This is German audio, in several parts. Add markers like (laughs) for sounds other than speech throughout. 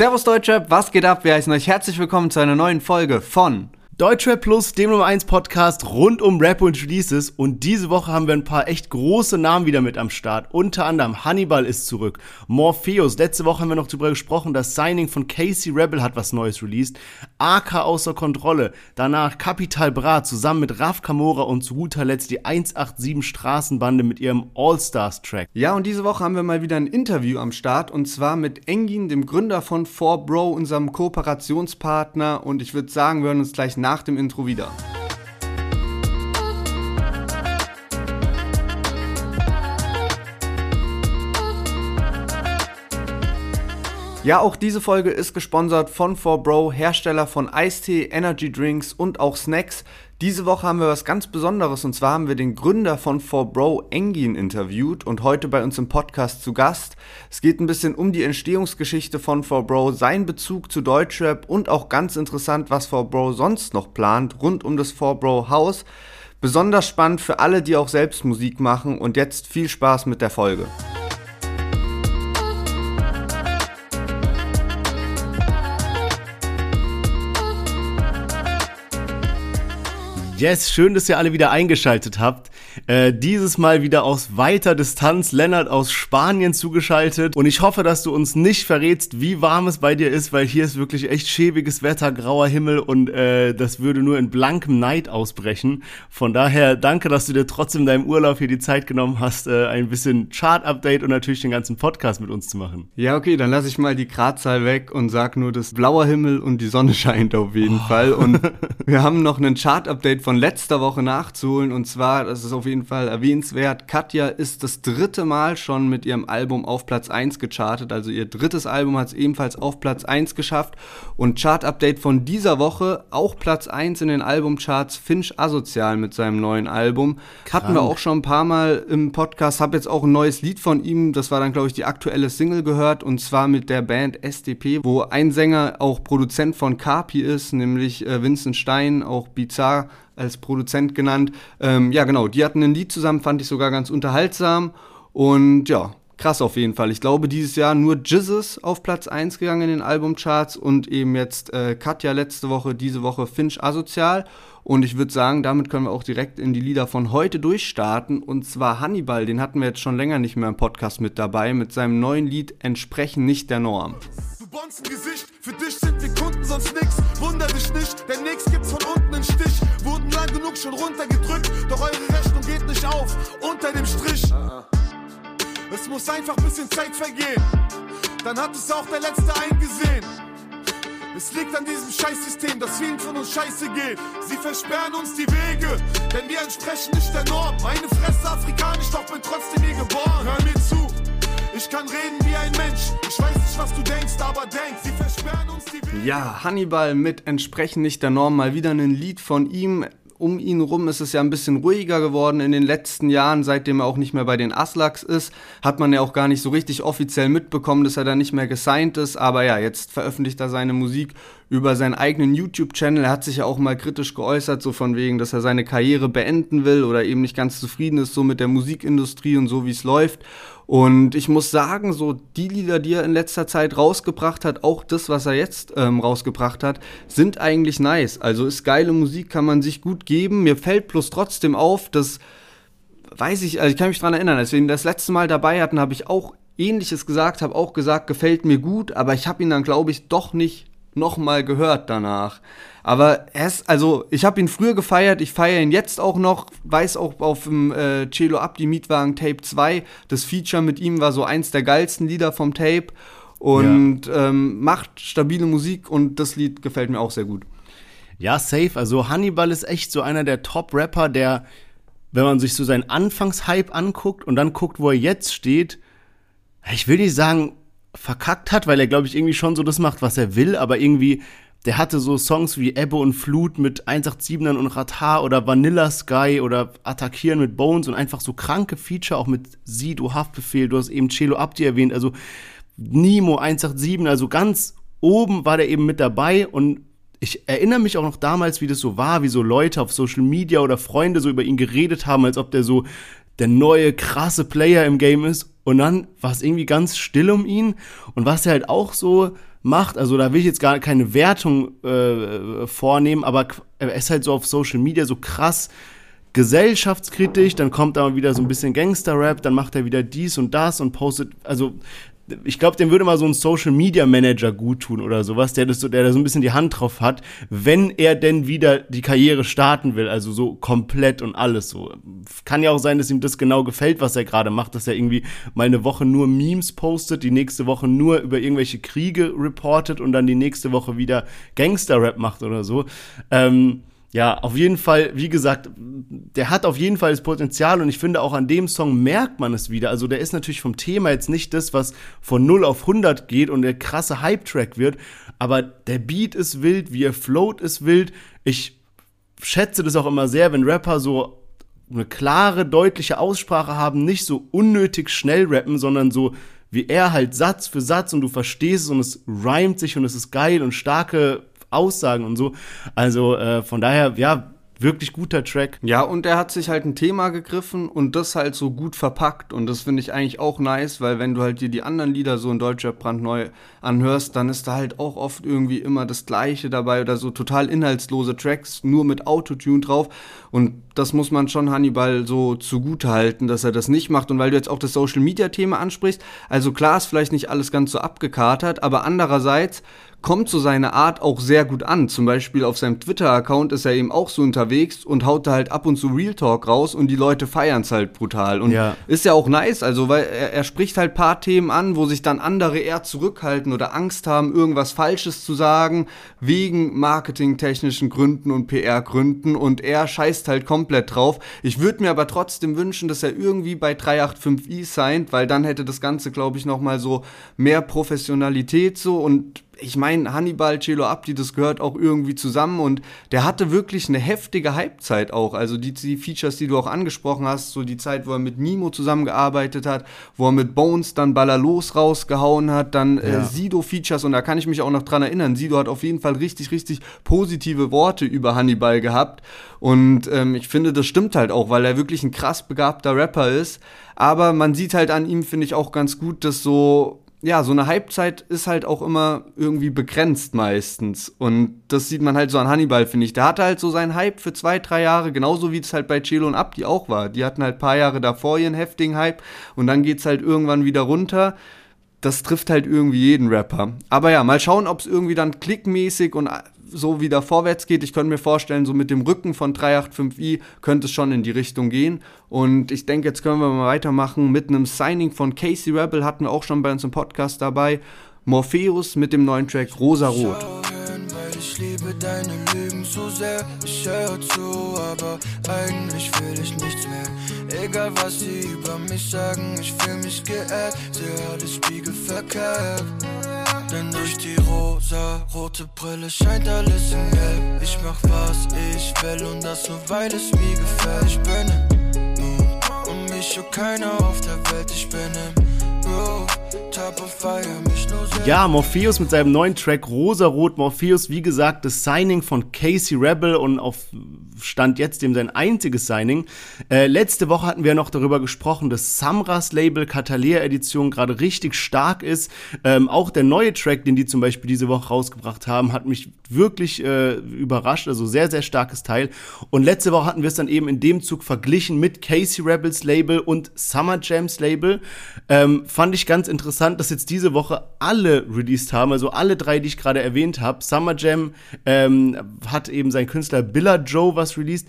Servus Deutschrap, was geht ab? Wir heißen euch herzlich willkommen zu einer neuen Folge von Deutschrap Plus, dem Nummer 1 Podcast rund um Rap und Releases. Und diese Woche haben wir ein paar echt große Namen wieder mit am Start. Unter anderem Hannibal ist zurück, Morpheus. Letzte Woche haben wir noch darüber gesprochen, das Signing von Casey Rebel hat was Neues released. AK außer Kontrolle. Danach Capital Bra zusammen mit Raf Kamora und zu guter Letzt die 187 Straßenbande mit ihrem All-Stars-Track. Ja, und diese Woche haben wir mal wieder ein Interview am Start und zwar mit Engin, dem Gründer von 4Bro, unserem Kooperationspartner. Und ich würde sagen, wir hören uns gleich nach nach dem Intro wieder. Ja, auch diese Folge ist gesponsert von 4Bro, Hersteller von Eistee, Energy Drinks und auch Snacks. Diese Woche haben wir was ganz Besonderes und zwar haben wir den Gründer von 4Bro, Engin, interviewt und heute bei uns im Podcast zu Gast. Es geht ein bisschen um die Entstehungsgeschichte von 4Bro, seinen Bezug zu Deutschrap und auch ganz interessant, was 4Bro sonst noch plant rund um das 4Bro Haus. Besonders spannend für alle, die auch selbst Musik machen und jetzt viel Spaß mit der Folge. Yes, schön, dass ihr alle wieder eingeschaltet habt. Äh, dieses Mal wieder aus weiter Distanz, Lennart aus Spanien zugeschaltet. Und ich hoffe, dass du uns nicht verrätst, wie warm es bei dir ist, weil hier ist wirklich echt schäbiges Wetter, grauer Himmel und äh, das würde nur in blankem Neid ausbrechen. Von daher danke, dass du dir trotzdem in deinem Urlaub hier die Zeit genommen hast, äh, ein bisschen Chart-Update und natürlich den ganzen Podcast mit uns zu machen. Ja, okay, dann lasse ich mal die Gradzahl weg und sag nur, dass blauer Himmel und die Sonne (laughs) scheint auf jeden oh. Fall. Und (laughs) wir haben noch einen Chart-Update von von letzter Woche nachzuholen. Und zwar, das ist auf jeden Fall erwähnenswert, Katja ist das dritte Mal schon mit ihrem Album auf Platz 1 gechartet. Also ihr drittes Album hat es ebenfalls auf Platz 1 geschafft. Und Chart-Update von dieser Woche, auch Platz 1 in den Albumcharts, Finch Asozial mit seinem neuen Album. Krank. Hatten wir auch schon ein paar Mal im Podcast. Hab jetzt auch ein neues Lied von ihm, das war dann, glaube ich, die aktuelle Single gehört. Und zwar mit der Band SDP, wo ein Sänger auch Produzent von Carpi ist, nämlich äh, Vincent Stein, auch Bizarre als Produzent genannt. Ähm, ja, genau, die hatten ein Lied zusammen, fand ich sogar ganz unterhaltsam. Und ja, krass auf jeden Fall. Ich glaube, dieses Jahr nur Jizzes auf Platz 1 gegangen in den Albumcharts und eben jetzt äh, Katja letzte Woche, diese Woche Finch Asozial. Und ich würde sagen, damit können wir auch direkt in die Lieder von heute durchstarten. Und zwar Hannibal, den hatten wir jetzt schon länger nicht mehr im Podcast mit dabei, mit seinem neuen Lied Entsprechen nicht der Norm. Bonzengesicht. Für dich sind wir Kunden, sonst nix. Wunder dich nicht, denn nix gibt's von unten einen Stich. Wurden lang genug schon runtergedrückt, doch eure Rechnung geht nicht auf. Unter dem Strich. Es muss einfach ein bisschen Zeit vergehen. Dann hat es auch der Letzte eingesehen. Es liegt an diesem Scheißsystem, dass vielen von uns scheiße geht. Sie versperren uns die Wege, denn wir entsprechen nicht der Norm. Meine Fresse afrikanisch, doch bin trotzdem hier geboren. Hör mir zu. Ich kann reden wie ein Mensch. Ich weiß nicht, was du denkst, aber denk, sie versperren uns die Wege. Ja, Hannibal mit entsprechend nicht der Norm. Mal wieder ein Lied von ihm. Um ihn rum ist es ja ein bisschen ruhiger geworden in den letzten Jahren, seitdem er auch nicht mehr bei den Aslaks ist. Hat man ja auch gar nicht so richtig offiziell mitbekommen, dass er da nicht mehr gesigned ist. Aber ja, jetzt veröffentlicht er seine Musik über seinen eigenen YouTube-Channel. Er hat sich ja auch mal kritisch geäußert, so von wegen, dass er seine Karriere beenden will oder eben nicht ganz zufrieden ist so mit der Musikindustrie und so wie es läuft. Und ich muss sagen, so die Lieder, die er in letzter Zeit rausgebracht hat, auch das, was er jetzt ähm, rausgebracht hat, sind eigentlich nice. Also ist geile Musik, kann man sich gut geben. Mir fällt bloß trotzdem auf, dass, weiß ich, also ich kann mich dran erinnern, als wir ihn das letzte Mal dabei hatten, habe ich auch ähnliches gesagt, habe auch gesagt, gefällt mir gut, aber ich habe ihn dann, glaube ich, doch nicht nochmal gehört danach. Aber er ist, also ich habe ihn früher gefeiert, ich feiere ihn jetzt auch noch, weiß auch auf dem äh, Celo Abdi Mietwagen Tape 2, das Feature mit ihm war so eins der geilsten Lieder vom Tape und ja. ähm, macht stabile Musik und das Lied gefällt mir auch sehr gut. Ja, safe. Also Hannibal ist echt so einer der Top-Rapper, der, wenn man sich so seinen Anfangshype anguckt und dann guckt, wo er jetzt steht, ich will nicht sagen, verkackt hat, weil er, glaube ich, irgendwie schon so das macht, was er will, aber irgendwie, der hatte so Songs wie Ebbe und Flut mit 187ern und Ratar oder Vanilla Sky oder Attackieren mit Bones und einfach so kranke Feature, auch mit Sie, du Haftbefehl, du hast eben Celo Abdi erwähnt, also Nimo 187, also ganz oben war der eben mit dabei und ich erinnere mich auch noch damals, wie das so war, wie so Leute auf Social Media oder Freunde so über ihn geredet haben, als ob der so der neue krasse Player im Game ist. Und dann war es irgendwie ganz still um ihn. Und was er halt auch so macht. Also da will ich jetzt gar keine Wertung äh, vornehmen, aber er ist halt so auf Social Media so krass gesellschaftskritisch, dann kommt da wieder so ein bisschen Gangster-Rap, dann macht er wieder dies und das und postet, also ich glaube, dem würde mal so ein Social Media Manager gut tun oder sowas, der das so, der da so ein bisschen die Hand drauf hat, wenn er denn wieder die Karriere starten will, also so komplett und alles so. Kann ja auch sein, dass ihm das genau gefällt, was er gerade macht, dass er irgendwie mal eine Woche nur Memes postet, die nächste Woche nur über irgendwelche Kriege reportet und dann die nächste Woche wieder Gangster-Rap macht oder so. Ähm, ja, auf jeden Fall, wie gesagt, der hat auf jeden Fall das Potenzial und ich finde auch an dem Song merkt man es wieder. Also der ist natürlich vom Thema jetzt nicht das, was von 0 auf 100 geht und der krasse Hype-Track wird, aber der Beat ist wild, wie er float ist wild. Ich schätze das auch immer sehr, wenn Rapper so eine klare, deutliche Aussprache haben, nicht so unnötig schnell rappen, sondern so wie er halt Satz für Satz und du verstehst es und es reimt sich und es ist geil und starke Aussagen und so. Also äh, von daher, ja, wirklich guter Track. Ja, und er hat sich halt ein Thema gegriffen und das halt so gut verpackt. Und das finde ich eigentlich auch nice, weil wenn du halt dir die anderen Lieder so in Deutscher brandneu anhörst, dann ist da halt auch oft irgendwie immer das Gleiche dabei oder so total inhaltslose Tracks, nur mit Autotune drauf. Und das muss man schon Hannibal so zugute halten, dass er das nicht macht. Und weil du jetzt auch das Social Media Thema ansprichst, also klar ist vielleicht nicht alles ganz so abgekatert, aber andererseits kommt so seine Art auch sehr gut an. Zum Beispiel auf seinem Twitter-Account ist er eben auch so unterwegs und haut da halt ab und zu Real Talk raus und die Leute feiern es halt brutal. Und ja. ist ja auch nice, also weil er, er spricht halt paar Themen an, wo sich dann andere eher zurückhalten oder Angst haben, irgendwas Falsches zu sagen, wegen marketingtechnischen Gründen und PR-Gründen und er scheißt halt komplett drauf. Ich würde mir aber trotzdem wünschen, dass er irgendwie bei 385i signed, weil dann hätte das Ganze, glaube ich, nochmal so mehr Professionalität so und ich meine, Hannibal, Celo Abdi, das gehört auch irgendwie zusammen und der hatte wirklich eine heftige Halbzeit auch. Also die, die Features, die du auch angesprochen hast, so die Zeit, wo er mit Nimo zusammengearbeitet hat, wo er mit Bones dann Ballerlos rausgehauen hat, dann äh, ja. äh, Sido-Features und da kann ich mich auch noch dran erinnern. Sido hat auf jeden Fall richtig, richtig positive Worte über Hannibal gehabt und ähm, ich finde, das stimmt halt auch, weil er wirklich ein krass begabter Rapper ist. Aber man sieht halt an ihm, finde ich, auch ganz gut, dass so ja, so eine Halbzeit ist halt auch immer irgendwie begrenzt meistens. Und das sieht man halt so an Hannibal, finde ich. Der hatte halt so seinen Hype für zwei, drei Jahre, genauso wie es halt bei Celo und Abdi auch war. Die hatten halt paar Jahre davor ihren heftigen Hype und dann geht's halt irgendwann wieder runter. Das trifft halt irgendwie jeden Rapper. Aber ja, mal schauen, ob es irgendwie dann klickmäßig und so wieder vorwärts geht. Ich könnte mir vorstellen, so mit dem Rücken von 385i könnte es schon in die Richtung gehen. Und ich denke, jetzt können wir mal weitermachen mit einem Signing von Casey Rebel, hatten wir auch schon bei uns im Podcast dabei. Morpheus mit dem neuen Track Rosa Rot. Ich liebe deine Lügen so sehr, ich höre zu, aber eigentlich will ich nichts mehr. Egal was sie über mich sagen, ich fühle mich geehrt, sehe alles spiegelverkehrt. Denn durch die rosa-rote Brille scheint alles in gelb. Ich mach was ich will und das nur weil es mir gefällt. Ich bin im Moon und mich schaut keiner auf der Welt. Ich bin im. Ja, Morpheus mit seinem neuen Track Rosarot. Morpheus, wie gesagt, das Signing von Casey Rebel und auf Stand jetzt dem sein einziges Signing. Äh, letzte Woche hatten wir noch darüber gesprochen, dass Samras Label Catalea Edition gerade richtig stark ist. Ähm, auch der neue Track, den die zum Beispiel diese Woche rausgebracht haben, hat mich wirklich äh, überrascht. Also sehr, sehr starkes Teil. Und letzte Woche hatten wir es dann eben in dem Zug verglichen mit Casey Rebels Label und Summer Jams Label. Ähm, fand ich ganz interessant dass jetzt diese Woche alle released haben, also alle drei, die ich gerade erwähnt habe. Summer Jam ähm, hat eben sein Künstler Billa Joe was released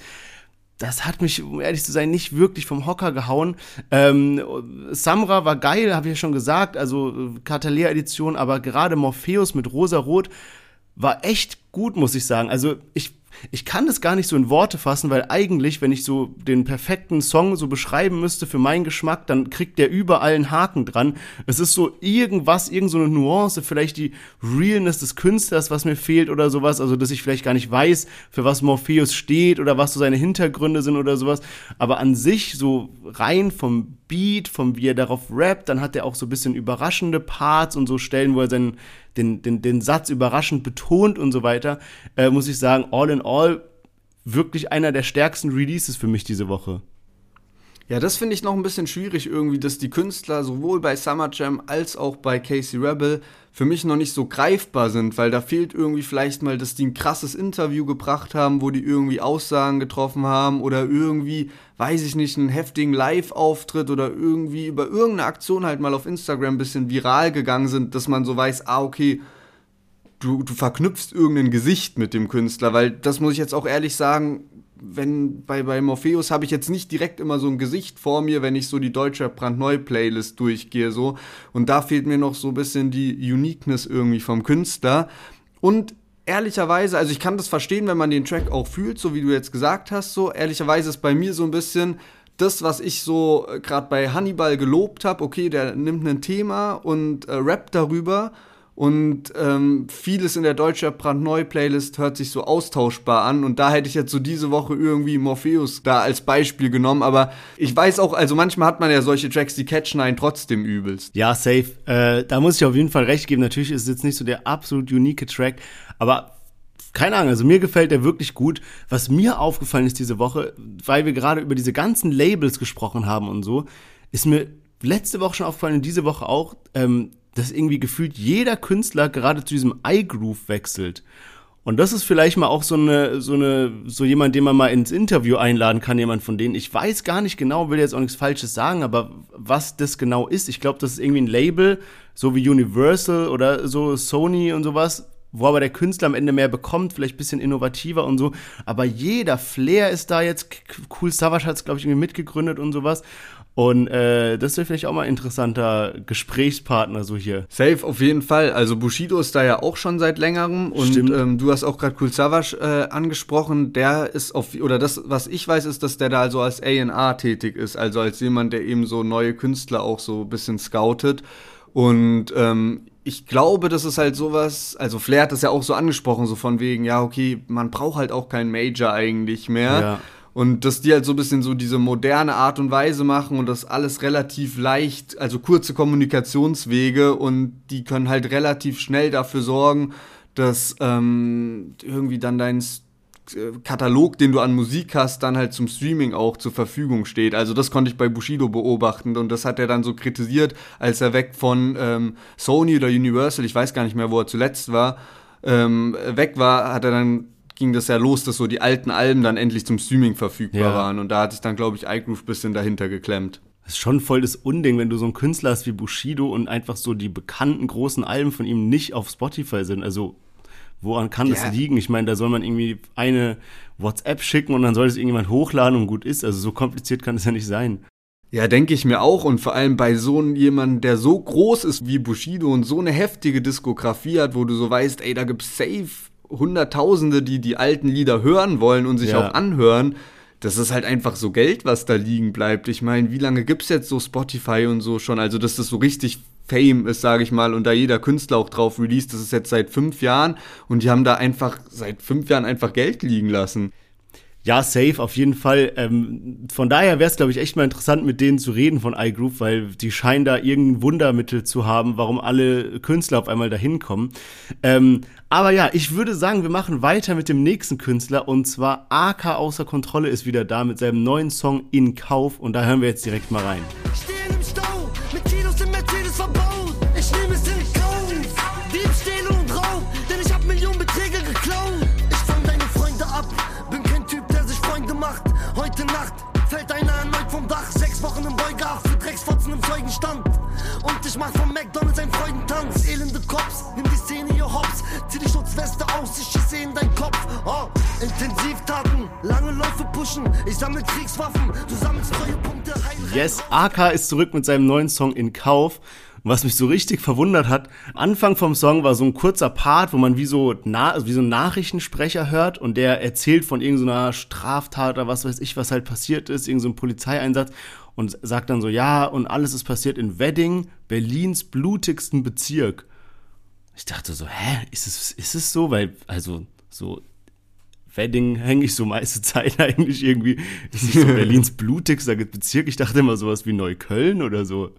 das hat mich, um ehrlich zu sein, nicht wirklich vom Hocker gehauen. Ähm, Samra war geil, habe ich ja schon gesagt, also Catalea-Edition, aber gerade Morpheus mit Rosa-Rot war echt gut, muss ich sagen. Also ich ich kann das gar nicht so in Worte fassen, weil eigentlich, wenn ich so den perfekten Song so beschreiben müsste für meinen Geschmack, dann kriegt der überall einen Haken dran. Es ist so irgendwas, irgend so Nuance, vielleicht die Realness des Künstlers, was mir fehlt oder sowas, also dass ich vielleicht gar nicht weiß, für was Morpheus steht oder was so seine Hintergründe sind oder sowas. Aber an sich, so rein vom Beat, vom wie er darauf rappt, dann hat er auch so ein bisschen überraschende Parts und so Stellen, wo er seinen den, den, den Satz überraschend betont und so weiter, äh, muss ich sagen, all in all wirklich einer der stärksten Releases für mich diese Woche. Ja, das finde ich noch ein bisschen schwierig irgendwie, dass die Künstler sowohl bei Summer Jam als auch bei Casey Rebel für mich noch nicht so greifbar sind, weil da fehlt irgendwie vielleicht mal, dass die ein krasses Interview gebracht haben, wo die irgendwie Aussagen getroffen haben oder irgendwie, weiß ich nicht, einen heftigen Live-Auftritt oder irgendwie über irgendeine Aktion halt mal auf Instagram ein bisschen viral gegangen sind, dass man so weiß, ah, okay, du, du verknüpfst irgendein Gesicht mit dem Künstler, weil das muss ich jetzt auch ehrlich sagen, wenn bei, bei Morpheus habe ich jetzt nicht direkt immer so ein Gesicht vor mir, wenn ich so die deutsche Brandneu-Playlist durchgehe, so. Und da fehlt mir noch so ein bisschen die Uniqueness irgendwie vom Künstler. Und ehrlicherweise, also ich kann das verstehen, wenn man den Track auch fühlt, so wie du jetzt gesagt hast, so. Ehrlicherweise ist bei mir so ein bisschen das, was ich so äh, gerade bei Hannibal gelobt habe, okay, der nimmt ein Thema und äh, rappt darüber und ähm, vieles in der Deutsche Brandneu-Playlist hört sich so austauschbar an. Und da hätte ich jetzt so diese Woche irgendwie Morpheus da als Beispiel genommen. Aber ich weiß auch, also manchmal hat man ja solche Tracks, die catchen einen trotzdem übelst. Ja, safe. Äh, da muss ich auf jeden Fall recht geben. Natürlich ist es jetzt nicht so der absolut unique Track. Aber keine Ahnung, also mir gefällt der wirklich gut. Was mir aufgefallen ist diese Woche, weil wir gerade über diese ganzen Labels gesprochen haben und so, ist mir letzte Woche schon aufgefallen und diese Woche auch, ähm, dass irgendwie gefühlt jeder Künstler gerade zu diesem iGroove wechselt. Und das ist vielleicht mal auch so eine, so eine, so jemand, den man mal ins Interview einladen kann, jemand von denen. Ich weiß gar nicht genau, will jetzt auch nichts Falsches sagen, aber was das genau ist, ich glaube, das ist irgendwie ein Label, so wie Universal oder so Sony und sowas, wo aber der Künstler am Ende mehr bekommt, vielleicht bisschen innovativer und so. Aber jeder Flair ist da jetzt, Cool Savage hat es, glaube ich, irgendwie mitgegründet und sowas. Und äh, das wäre vielleicht auch mal ein interessanter Gesprächspartner so hier. Safe, auf jeden Fall. Also Bushido ist da ja auch schon seit längerem und ähm, du hast auch gerade Kul Savas äh, angesprochen. Der ist auf, oder das, was ich weiß, ist, dass der da also als A&R tätig ist, also als jemand, der eben so neue Künstler auch so ein bisschen scoutet. Und ähm, ich glaube, das ist halt sowas, also Flair hat das ja auch so angesprochen, so von wegen, ja, okay, man braucht halt auch keinen Major eigentlich mehr. Ja. Und dass die halt so ein bisschen so diese moderne Art und Weise machen und das alles relativ leicht, also kurze Kommunikationswege und die können halt relativ schnell dafür sorgen, dass ähm, irgendwie dann dein äh, Katalog, den du an Musik hast, dann halt zum Streaming auch zur Verfügung steht. Also das konnte ich bei Bushido beobachten und das hat er dann so kritisiert, als er weg von ähm, Sony oder Universal, ich weiß gar nicht mehr, wo er zuletzt war, ähm, weg war, hat er dann ging das ja los, dass so die alten Alben dann endlich zum Streaming verfügbar ja. waren. Und da hat sich dann, glaube ich, iGroove ein bisschen dahinter geklemmt. Das ist schon voll das Unding, wenn du so einen Künstler hast wie Bushido und einfach so die bekannten großen Alben von ihm nicht auf Spotify sind. Also, woran kann das liegen? Ich meine, da soll man irgendwie eine WhatsApp schicken und dann soll es irgendjemand hochladen und gut ist. Also, so kompliziert kann es ja nicht sein. Ja, denke ich mir auch. Und vor allem bei so jemandem, der so groß ist wie Bushido und so eine heftige Diskografie hat, wo du so weißt, ey, da gibt's safe Hunderttausende, die die alten Lieder hören wollen und sich ja. auch anhören. Das ist halt einfach so Geld, was da liegen bleibt. Ich meine, wie lange gibt es jetzt so Spotify und so schon? Also, dass das so richtig Fame ist, sage ich mal, und da jeder Künstler auch drauf released, das ist jetzt seit fünf Jahren und die haben da einfach seit fünf Jahren einfach Geld liegen lassen. Ja, safe, auf jeden Fall. Ähm, von daher wäre es, glaube ich, echt mal interessant, mit denen zu reden von iGroup, weil die scheinen da irgendein Wundermittel zu haben, warum alle Künstler auf einmal dahin kommen. Ähm, aber ja, ich würde sagen, wir machen weiter mit dem nächsten Künstler und zwar AK außer Kontrolle ist wieder da mit seinem neuen Song In Kauf und da hören wir jetzt direkt mal rein. Stehen Zeugenstand. Und ich mach vom McDonalds einen Freudentanz. Elende Cops, nimm die Szene hier hops. Zieh die Schutzweste aus, ich schieße in dein Kopf. Oh, Intensivtaten, lange Läufe pushen. Ich sammle Kriegswaffen, du sammelst Treuepunkte. Yes, AK ist zurück mit seinem neuen Song in Kauf. was mich so richtig verwundert hat, Anfang vom Song war so ein kurzer Part, wo man wie so, na, also wie so ein Nachrichtensprecher hört und der erzählt von irgendeiner Straftat oder was weiß ich, was halt passiert ist, irgendein so Polizeieinsatz und sagt dann so, ja, und alles ist passiert in Wedding, Berlins blutigsten Bezirk. Ich dachte so, hä, ist es, ist es so? Weil, also, so, Wedding hänge ich so meiste (laughs) Zeit eigentlich irgendwie. Ist nicht so (laughs) Berlins blutigster Bezirk? Ich dachte immer sowas wie Neukölln oder so.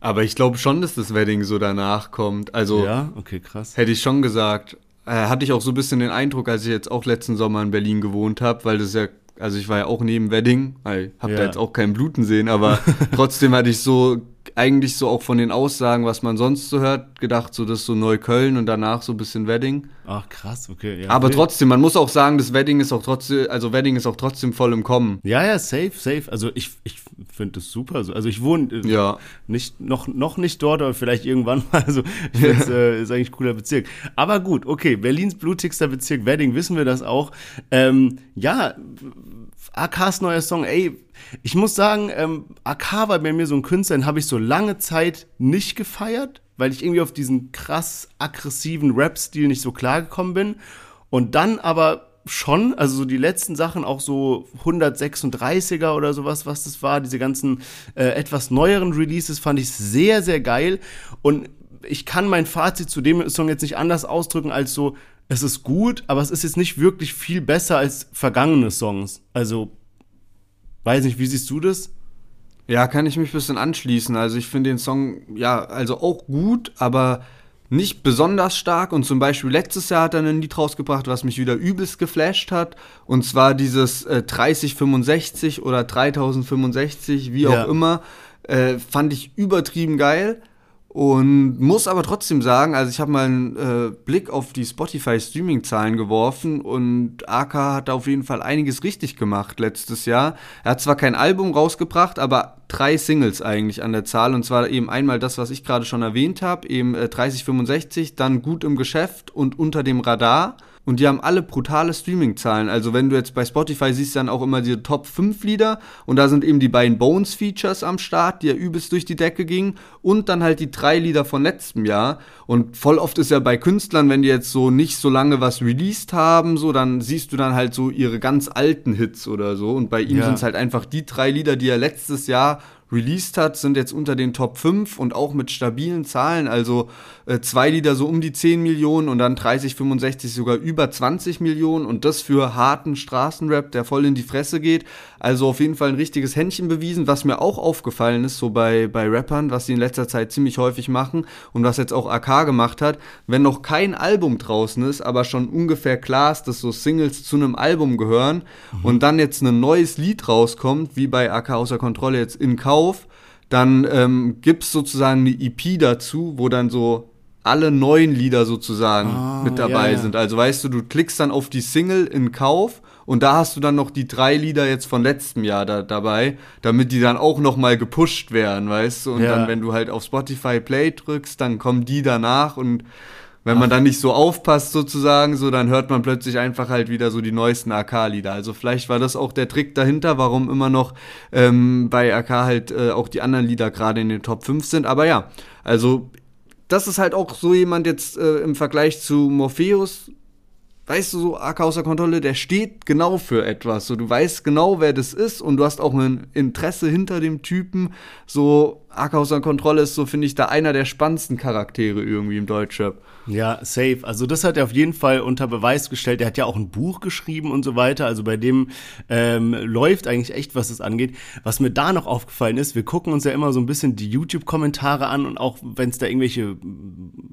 Aber ich glaube schon, dass das Wedding so danach kommt. Also, ja, okay, krass. Hätte ich schon gesagt. Äh, hatte ich auch so ein bisschen den Eindruck, als ich jetzt auch letzten Sommer in Berlin gewohnt habe, weil das ja also ich war ja auch neben Wedding, ich habe Ja. da jetzt auch kein Bluten sehen, aber (laughs) trotzdem hatte ich so eigentlich so auch von den Aussagen, was man sonst so hört, gedacht, so das ist so Neukölln und danach so ein bisschen Wedding. Ach, krass, okay. Ja, Aber wild. trotzdem, man muss auch sagen, das Wedding ist auch trotzdem, also Wedding ist auch trotzdem voll im Kommen. Ja, ja, safe, safe. Also ich, ich finde das super. so. Also ich wohne äh, Ja. nicht, noch, noch nicht dort, aber vielleicht irgendwann mal. (laughs) Also find's, äh, ist eigentlich ein cooler Bezirk. Aber gut, okay, Berlins blutigster Bezirk Wedding, wissen wir das auch. Ähm, ja, AKs neuer Song, ey, ich muss sagen, ähm, AK war bei mir so ein Künstler, den habe ich so lange Zeit nicht gefeiert, weil ich irgendwie auf diesen krass aggressiven Rap-Stil nicht so klar gekommen bin. Und dann aber schon, also so die letzten Sachen, auch so 136er oder sowas, was das war, diese ganzen äh, etwas neueren Releases fand ich sehr, sehr geil. Und ich kann mein Fazit zu dem Song jetzt nicht anders ausdrücken als so, es ist gut, aber es ist jetzt nicht wirklich viel besser als vergangene Songs. Also, weiß nicht, wie siehst du das? Ja, kann ich mich ein bisschen anschließen. Also ich finde den Song, ja, also auch gut, aber nicht besonders stark. Und zum Beispiel letztes Jahr hat er ein Lied rausgebracht, was mich wieder übelst geflasht hat. Und zwar dieses äh, 3065 oder 3065, wie Ja. auch immer, äh, fand ich übertrieben geil. Und muss aber trotzdem sagen, also ich habe mal einen äh, Blick auf die Spotify-Streaming-Zahlen geworfen und AK hat da auf jeden Fall einiges richtig gemacht letztes Jahr. Er hat zwar kein Album rausgebracht, aber drei Singles eigentlich an der Zahl. Und zwar eben einmal das, was ich gerade schon erwähnt habe, eben äh, 3065, dann Gut im Geschäft und Unter dem Radar. Und die haben alle brutale Streaming-Zahlen. Also wenn du jetzt bei Spotify siehst, dann auch immer diese Top 5 Lieder. Und da sind eben die beiden Bones-Features am Start, die ja übelst durch die Decke gingen. Und dann halt die drei Lieder von letztem Jahr. Und voll oft ist ja bei Künstlern, wenn die jetzt so nicht so lange was released haben, so, dann siehst du dann halt so ihre ganz alten Hits oder so. Und bei ihm Ja. sind es halt einfach die drei Lieder, die er letztes Jahr released hat, sind jetzt unter den Top 5 und auch mit stabilen Zahlen. Also äh, zwei Lieder so um die 10 Millionen und dann 30, 65 sogar über 20 Millionen und das für harten Straßenrap, der voll in die Fresse geht. Also auf jeden Fall ein richtiges Händchen bewiesen, was mir auch aufgefallen ist, so bei, bei Rappern, was sie in letzter Zeit ziemlich häufig machen und was jetzt auch AK gemacht hat. Wenn noch kein Album draußen ist, aber schon ungefähr klar ist, dass so Singles zu einem Album gehören und dann jetzt ein neues Lied rauskommt, wie bei AK außer Kontrolle jetzt in Kauf, dann ähm, gibt es sozusagen eine EP dazu, wo dann so alle neuen Lieder sozusagen Ah, mit dabei ja, ja. sind. Also weißt du, du klickst dann auf die Single in Kauf und da hast du dann noch die drei Lieder jetzt von letztem Jahr da, dabei, damit die dann auch noch mal gepusht werden, weißt du? Und Ja. dann, wenn du halt auf Spotify Play drückst, dann kommen die danach und wenn man dann nicht so aufpasst sozusagen, so dann hört man plötzlich einfach halt wieder so die neuesten AK-Lieder. Also vielleicht war das auch der Trick dahinter, warum immer noch ähm, bei AK halt äh, auch die anderen Lieder gerade in den Top 5 sind. Aber ja, also das ist halt auch so jemand jetzt äh, im Vergleich zu Morpheus, weißt du, so AK außer Kontrolle, der steht genau für etwas. So, du weißt genau, wer das ist und du hast auch ein Interesse hinter dem Typen. So, AK außer Kontrolle ist so, finde ich, da einer der spannendsten Charaktere irgendwie im Deutschrap. Ja, safe. Also das hat er auf jeden Fall unter Beweis gestellt. Er hat ja auch ein Buch geschrieben und so weiter. Also bei dem ähm, läuft eigentlich echt, was es angeht. Was mir da noch aufgefallen ist, wir gucken uns ja immer so ein bisschen die YouTube-Kommentare an und auch wenn es da irgendwelche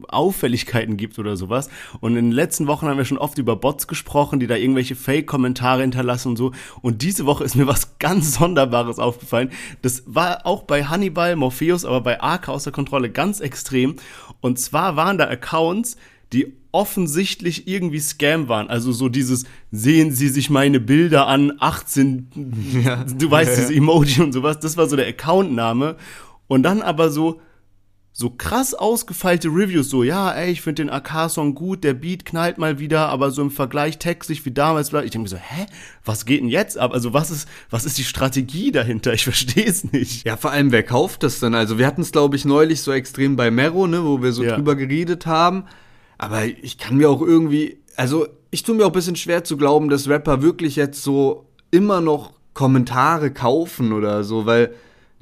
Auffälligkeiten gibt oder sowas. Und in den letzten Wochen haben wir schon oft über Bots gesprochen, die da irgendwelche Fake-Kommentare hinterlassen und so. Und diese Woche ist mir (laughs) was ganz Sonderbares aufgefallen. Das war auch bei Hannibal, Morpheus, aber bei Ark außer Kontrolle ganz extrem. Und zwar waren da Accounts, die offensichtlich irgendwie Scam waren. Also so dieses, sehen Sie sich meine Bilder an, 18, Ja. du weißt, Ja, ja. diese Emoji und sowas. Das war so der Accountname. Und dann aber so, so krass ausgefeilte Reviews, so, ja, ey, ich finde den AK-Song gut, der Beat knallt mal wieder, aber so im Vergleich textlich wie damals, ich denke mir so, hä, was geht denn jetzt ab? Also was ist, was ist die Strategie dahinter? Ich verstehe es nicht. Ja, vor allem, wer kauft das denn? Also, wir hatten es, glaube ich, neulich so extrem bei Mero, ne, wo wir so Ja. drüber geredet haben. Aber ich kann mir auch irgendwie, also, ich tue mir auch ein bisschen schwer zu glauben, dass Rapper wirklich jetzt so immer noch Kommentare kaufen oder so, weil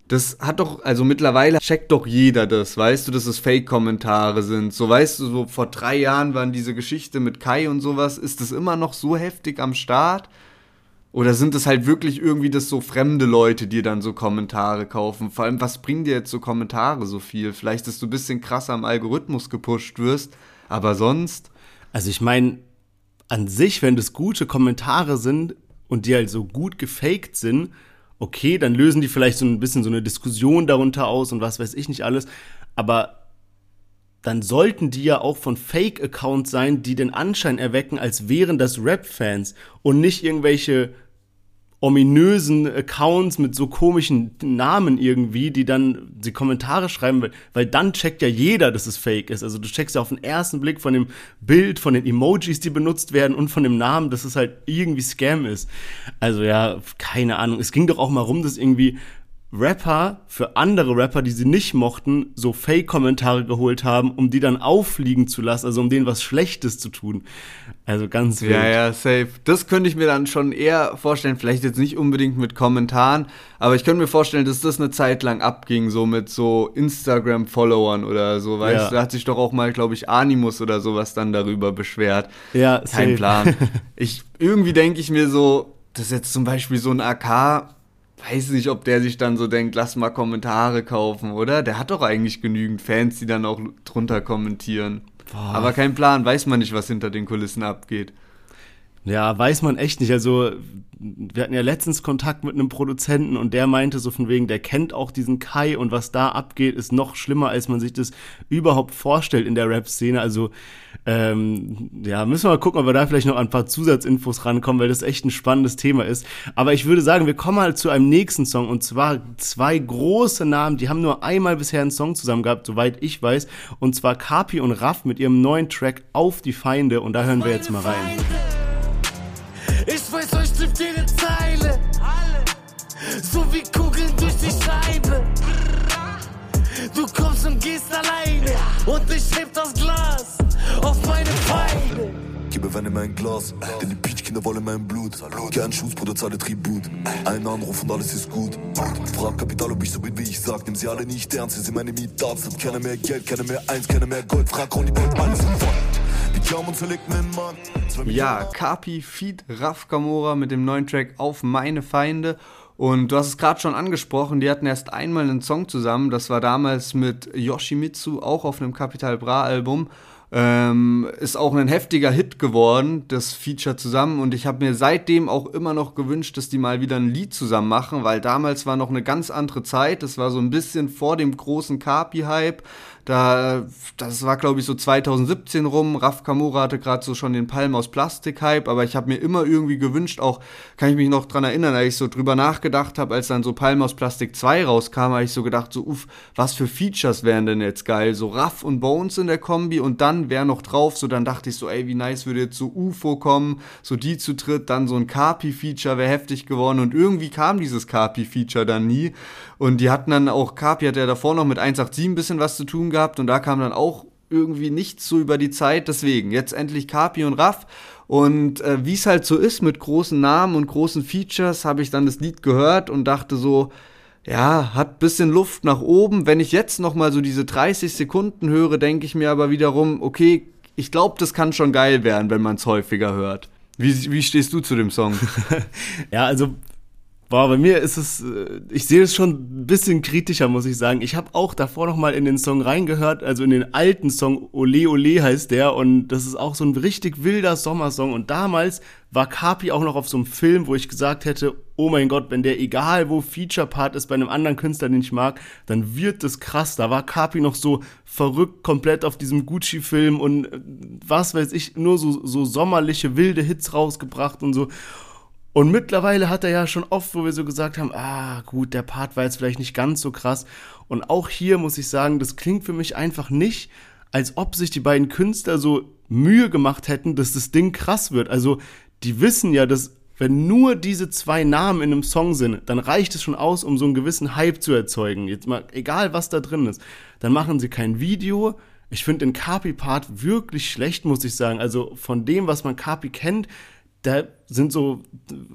das hat doch, also mittlerweile checkt doch jeder das, weißt du, dass es Fake-Kommentare sind. So, weißt du, so vor drei Jahren waren diese Geschichte mit Kai und sowas, ist das immer noch so heftig am Start? Oder sind es halt wirklich irgendwie das so fremde Leute, die dann so Kommentare kaufen? Vor allem, was bringen dir jetzt so Kommentare so viel? Vielleicht, dass du ein bisschen krasser am Algorithmus gepusht wirst, aber sonst. Also ich meine, an sich, wenn das gute Kommentare sind, und die halt so gut gefaked sind, okay, dann lösen die vielleicht so ein bisschen so eine Diskussion darunter aus und was weiß ich nicht alles. Aber dann sollten die ja auch von Fake-Accounts sein, die den Anschein erwecken, als wären das Rap-Fans und nicht irgendwelche ominösen Accounts mit so komischen Namen irgendwie, die dann die Kommentare schreiben, weil, weil dann checkt ja jeder, dass es fake ist. Also du checkst ja auf den ersten Blick von dem Bild, von den Emojis, die benutzt werden und von dem Namen, dass es halt irgendwie Scam ist. Also ja, keine Ahnung. Es ging doch auch mal rum, dass irgendwie Rapper für andere Rapper, die sie nicht mochten, so Fake-Kommentare geholt haben, um die dann auffliegen zu lassen, also um denen was Schlechtes zu tun. Also ganz wild. Ja, ja, safe. Das könnte ich mir dann schon eher vorstellen, vielleicht jetzt nicht unbedingt mit Kommentaren, aber ich könnte mir vorstellen, dass das eine Zeit lang abging, so mit so Instagram-Followern oder so, weißt ja. du, da hat sich doch auch mal, glaube ich, Animus oder sowas dann darüber beschwert. Ja, Kein safe. Plan. (laughs) Ich, irgendwie denke ich mir so, dass jetzt zum Beispiel so ein AK weiß nicht, ob der sich dann so denkt, lass mal Kommentare kaufen, oder? Der hat doch eigentlich genügend Fans, die dann auch drunter kommentieren. Boah. Aber kein Plan, weiß man nicht, was hinter den Kulissen abgeht. Ja, weiß man echt nicht. Also, wir hatten ja letztens Kontakt mit einem Produzenten und der meinte so von wegen, der kennt auch diesen Kai und was da abgeht, ist noch schlimmer, als man sich das überhaupt vorstellt in der Rap-Szene. Also, ähm, ja, müssen wir mal gucken, ob wir da vielleicht noch ein paar Zusatzinfos rankommen, weil das echt ein spannendes Thema ist. Aber ich würde sagen, wir kommen halt zu einem nächsten Song und zwar zwei große Namen, die haben nur einmal bisher einen Song zusammen gehabt, soweit ich weiß. Und zwar Kapi und Raff mit ihrem neuen Track Auf die Feinde und da hören wir jetzt mal rein. Ich weiß, euch trifft jede Zeile. So wie Kugeln durch die Scheibe. Du kommst und gehst alleine. Und ich heb das Glas auf meine Feinde. Gebe Wein in mein Glas, denn die Peach-Kinder wollen mein Blut. Gern Schuss, zahle Tribut. Ein Anruf und alles ist gut. Frag Kapital, ob ich so bin, wie ich sag. Nimm sie alle nicht ernst, sie sind meine Mietats. Hab keiner mehr Geld, keiner mehr Eins, keiner mehr Gold. Frag Ronny, alles sofort. Ja, Kapi Feed Raf Kamora mit dem neuen Track Auf meine Feinde. Und du hast es gerade schon angesprochen, die hatten erst einmal einen Song zusammen. Das war damals mit Yoshimitsu, auch auf einem Capital Bra Album. Ähm, ist auch ein heftiger Hit geworden, das Feature zusammen. Und ich habe mir seitdem auch immer noch gewünscht, dass die mal wieder ein Lied zusammen machen, weil damals war noch eine ganz andere Zeit. Das war so ein bisschen vor dem großen Kapi-Hype. Da, das war, glaube ich, so 2017 rum. Raf Kamura hatte gerade so schon den Palm aus Plastik-Hype, aber ich habe mir immer irgendwie gewünscht, auch kann ich mich noch dran erinnern, als ich so drüber nachgedacht habe, als dann so Palm aus Plastik 2 rauskam, habe ich so gedacht, so, uff, was für Features wären denn jetzt geil? So Raff und Bones in der Kombi und dann wäre noch drauf, so dann dachte ich so, ey, wie nice würde jetzt so UFO kommen, so die zu dritt, dann so ein Kapi-Feature wäre heftig geworden und irgendwie kam dieses Kapi-Feature dann nie und die hatten dann auch, Kapi hat ja davor noch mit 187 ein bisschen was zu tun gehabt und da kam dann auch irgendwie nichts so über die Zeit. Deswegen, jetzt endlich Kapi und Raff. Und äh, wie es halt so ist mit großen Namen und großen Features, habe ich dann das Lied gehört und dachte so, ja, hat bisschen Luft nach oben. Wenn ich jetzt noch mal so diese 30 Sekunden höre, denke ich mir aber wiederum, okay, ich glaube, das kann schon geil werden, wenn man es häufiger hört. Wie, wie stehst du zu dem Song? (laughs) ja, also Boah, bei mir ist es, äh, ich sehe es schon ein bisschen kritischer, muss ich sagen. Ich habe auch davor noch mal in den Song reingehört, also in den alten Song Ole Ole heißt der und das ist auch so ein richtig wilder Sommersong und damals war Kapi auch noch auf so einem Film, wo ich gesagt hätte, oh mein Gott, wenn der egal wo Feature Part ist bei einem anderen Künstler, den ich mag, dann wird das krass. Da war Kapi noch so verrückt komplett auf diesem Gucci Film und äh, was weiß ich, nur so so sommerliche wilde Hits rausgebracht und so und mittlerweile hat er ja schon oft, wo wir so gesagt haben, ah, gut, der Part war jetzt vielleicht nicht ganz so krass. Und auch hier muss ich sagen, das klingt für mich einfach nicht, als ob sich die beiden Künstler so Mühe gemacht hätten, dass das Ding krass wird. Also, die wissen ja, dass wenn nur diese zwei Namen in einem Song sind, dann reicht es schon aus, um so einen gewissen Hype zu erzeugen. Jetzt mal, egal was da drin ist. Dann machen sie kein Video. Ich finde den Kapi-Part wirklich schlecht, muss ich sagen. Also von dem, was man Kapi kennt, da sind so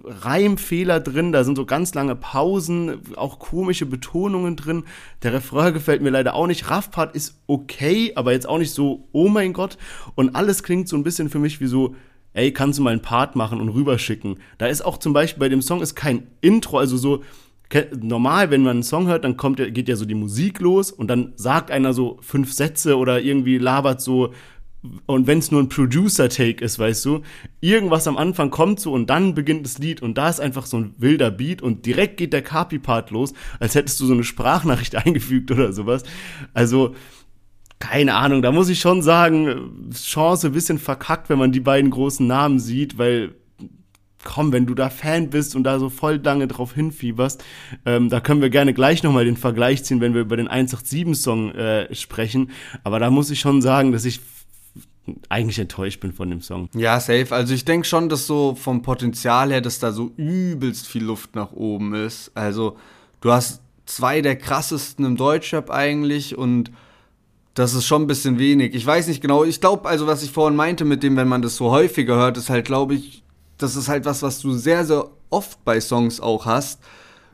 Reimfehler drin, da sind so ganz lange Pausen, auch komische Betonungen drin. Der Refrain gefällt mir leider auch nicht. Raffpart ist okay, aber jetzt auch nicht so, oh mein Gott. Und alles klingt so ein bisschen für mich wie so, ey, kannst du mal einen Part machen und rüberschicken. Da ist auch zum Beispiel bei dem Song ist kein Intro, also so, normal, wenn man einen Song hört, dann kommt, geht ja so die Musik los und dann sagt einer so fünf Sätze oder irgendwie labert so und wenn es nur ein Producer-Take ist, weißt du, irgendwas am Anfang kommt so und dann beginnt das Lied und da ist einfach so ein wilder Beat und direkt geht der Kapi-Part los, als hättest du so eine Sprachnachricht (laughs) eingefügt oder sowas. Also, keine Ahnung, da muss ich schon sagen, Chance ein bisschen verkackt, wenn man die beiden großen Namen sieht, weil komm, wenn du da Fan bist und da so voll lange drauf hinfieberst, ähm, da können wir gerne gleich nochmal den Vergleich ziehen, wenn wir über den 187-Song äh, sprechen. Aber da muss ich schon sagen, dass ich eigentlich enttäuscht bin von dem Song. Ja, safe. Also ich denke schon, dass so vom Potenzial her, dass da so übelst viel Luft nach oben ist. Also du hast zwei der krassesten im Deutschrap eigentlich und das ist schon ein bisschen wenig. Ich weiß nicht genau. Ich glaube, also was ich vorhin meinte mit dem, wenn man das so häufiger hört, ist halt, glaube ich, das ist halt was, was du sehr, sehr oft bei Songs auch hast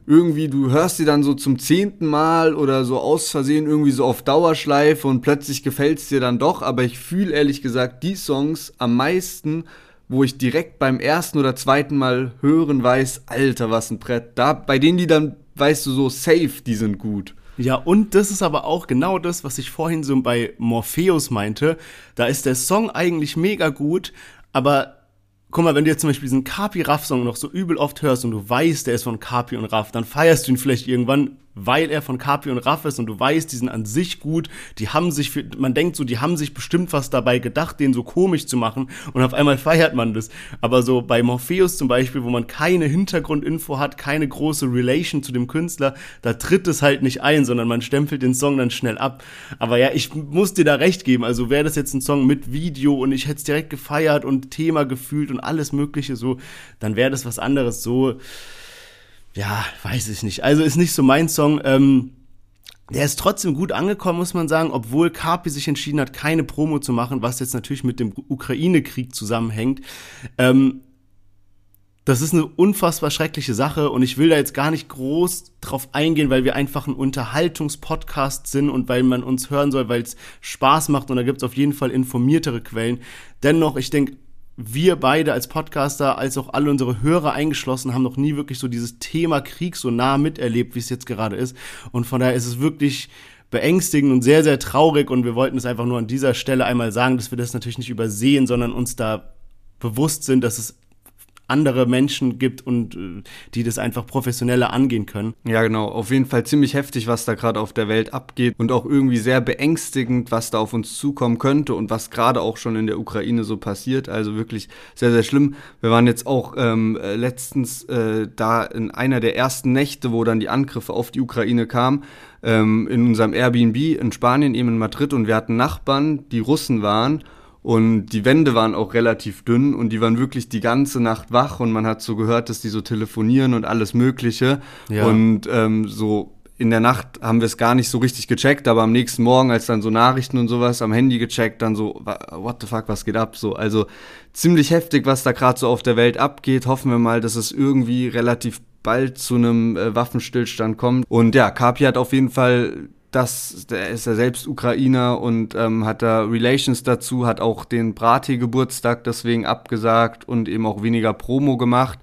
irgendwie, du hörst sie dann so zum zehnten Mal oder so aus Versehen irgendwie so auf Dauerschleife und plötzlich gefällt es dir dann doch. Aber ich fühle ehrlich gesagt die Songs am meisten, wo ich direkt beim ersten oder zweiten Mal hören weiß, Alter, was ein Brett. Da, bei denen die dann, weißt du, so safe, die sind gut. Ja, und das ist aber auch genau das, was ich vorhin so bei Morpheus meinte. Da ist der Song eigentlich mega gut, aber guck mal, wenn du jetzt zum Beispiel diesen Kapi Raff Song noch so übel oft hörst und du weißt, der ist von Kapi und Raff, dann feierst du ihn vielleicht irgendwann weil er von Kapi und Raff ist und du weißt, die sind an sich gut, die haben sich, für, man denkt so, die haben sich bestimmt was dabei gedacht, den so komisch zu machen und auf einmal feiert man das. Aber so bei Morpheus zum Beispiel, wo man keine Hintergrundinfo hat, keine große Relation zu dem Künstler, da tritt es halt nicht ein, sondern man stempelt den Song dann schnell ab. Aber ja, ich muss dir da recht geben, also wäre das jetzt ein Song mit Video und ich hätte es direkt gefeiert und Thema gefühlt und alles mögliche so, dann wäre das was anderes so ja, weiß ich nicht. Also ist nicht so mein Song. Ähm, der ist trotzdem gut angekommen, muss man sagen, obwohl Carpi sich entschieden hat, keine Promo zu machen, was jetzt natürlich mit dem Ukraine-Krieg zusammenhängt. Ähm, das ist eine unfassbar schreckliche Sache und ich will da jetzt gar nicht groß drauf eingehen, weil wir einfach ein Unterhaltungspodcast sind und weil man uns hören soll, weil es Spaß macht und da gibt es auf jeden Fall informiertere Quellen. Dennoch, ich denke, wir beide als Podcaster, als auch alle unsere Hörer eingeschlossen, haben noch nie wirklich so dieses Thema Krieg so nah miterlebt, wie es jetzt gerade ist. Und von daher ist es wirklich beängstigend und sehr, sehr traurig. Und wir wollten es einfach nur an dieser Stelle einmal sagen, dass wir das natürlich nicht übersehen, sondern uns da bewusst sind, dass es andere Menschen gibt und äh, die das einfach professioneller angehen können. Ja, genau. Auf jeden Fall ziemlich heftig, was da gerade auf der Welt abgeht und auch irgendwie sehr beängstigend, was da auf uns zukommen könnte und was gerade auch schon in der Ukraine so passiert. Also wirklich sehr, sehr schlimm. Wir waren jetzt auch ähm, äh, letztens äh, da in einer der ersten Nächte, wo dann die Angriffe auf die Ukraine kamen, ähm, in unserem Airbnb in Spanien, eben in Madrid und wir hatten Nachbarn, die Russen waren und die Wände waren auch relativ dünn und die waren wirklich die ganze Nacht wach und man hat so gehört, dass die so telefonieren und alles Mögliche. Ja. Und ähm, so in der Nacht haben wir es gar nicht so richtig gecheckt, aber am nächsten Morgen, als dann so Nachrichten und sowas am Handy gecheckt, dann so, what the fuck, was geht ab? So, also ziemlich heftig, was da gerade so auf der Welt abgeht. Hoffen wir mal, dass es irgendwie relativ bald zu einem äh, Waffenstillstand kommt. Und ja, Kapi hat auf jeden Fall das, der ist ja selbst Ukrainer und ähm, hat da Relations dazu, hat auch den Brati-Geburtstag deswegen abgesagt und eben auch weniger Promo gemacht.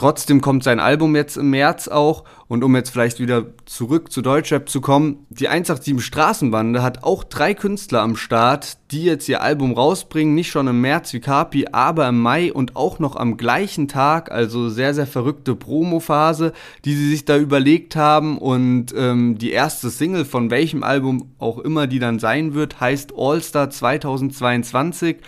Trotzdem kommt sein Album jetzt im März auch. Und um jetzt vielleicht wieder zurück zu Deutschrap zu kommen, die 187 Straßenbande hat auch drei Künstler am Start, die jetzt ihr Album rausbringen. Nicht schon im März wie Kapi, aber im Mai und auch noch am gleichen Tag. Also sehr, sehr verrückte Promophase, die sie sich da überlegt haben. Und ähm, die erste Single von welchem Album auch immer die dann sein wird, heißt All Star 2022.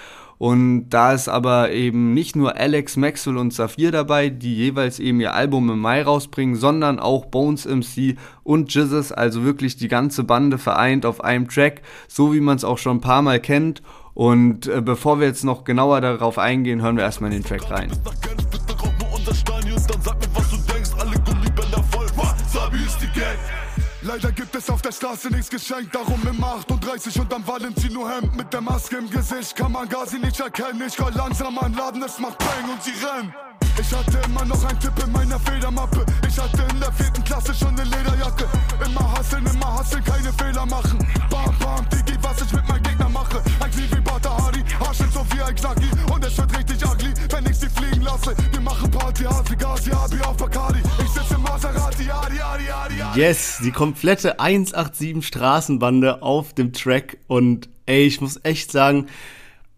Und da ist aber eben nicht nur Alex, Maxwell und Saphir dabei, die jeweils eben ihr Album im Mai rausbringen, sondern auch Bones MC und Jizzes, also wirklich die ganze Bande vereint auf einem Track, so wie man es auch schon ein paar Mal kennt. Und äh, bevor wir jetzt noch genauer darauf eingehen, hören wir erstmal in den Track rein. Leider gibt es auf der Straße nichts geschenkt, darum immer 38 und am Valentino Hemd mit der Maske im Gesicht kann man gar sie nicht erkennen. Ich roll langsam an Laden, es macht Bang und sie rennen. Ich hatte immer noch einen Tipp in meiner Federmappe. Ich hatte in der vierten Klasse schon eine Lederjacke. Immer hasseln, immer hasseln, keine Fehler machen. Bam, bam, Digi, was ich mit meinem Gegner mache. Ein Glied wie Batahari, Arschel so wie ein Knacki. Und es wird richtig ugly, wenn ich sie fliegen lasse. Wir machen Party, Hasi, Abi auf Bacardi. Ich sitze im Maserati, Adi, Adi, Adi, Adi. Yes, die komplette 187 Straßenbande auf dem Track. Und ey, ich muss echt sagen,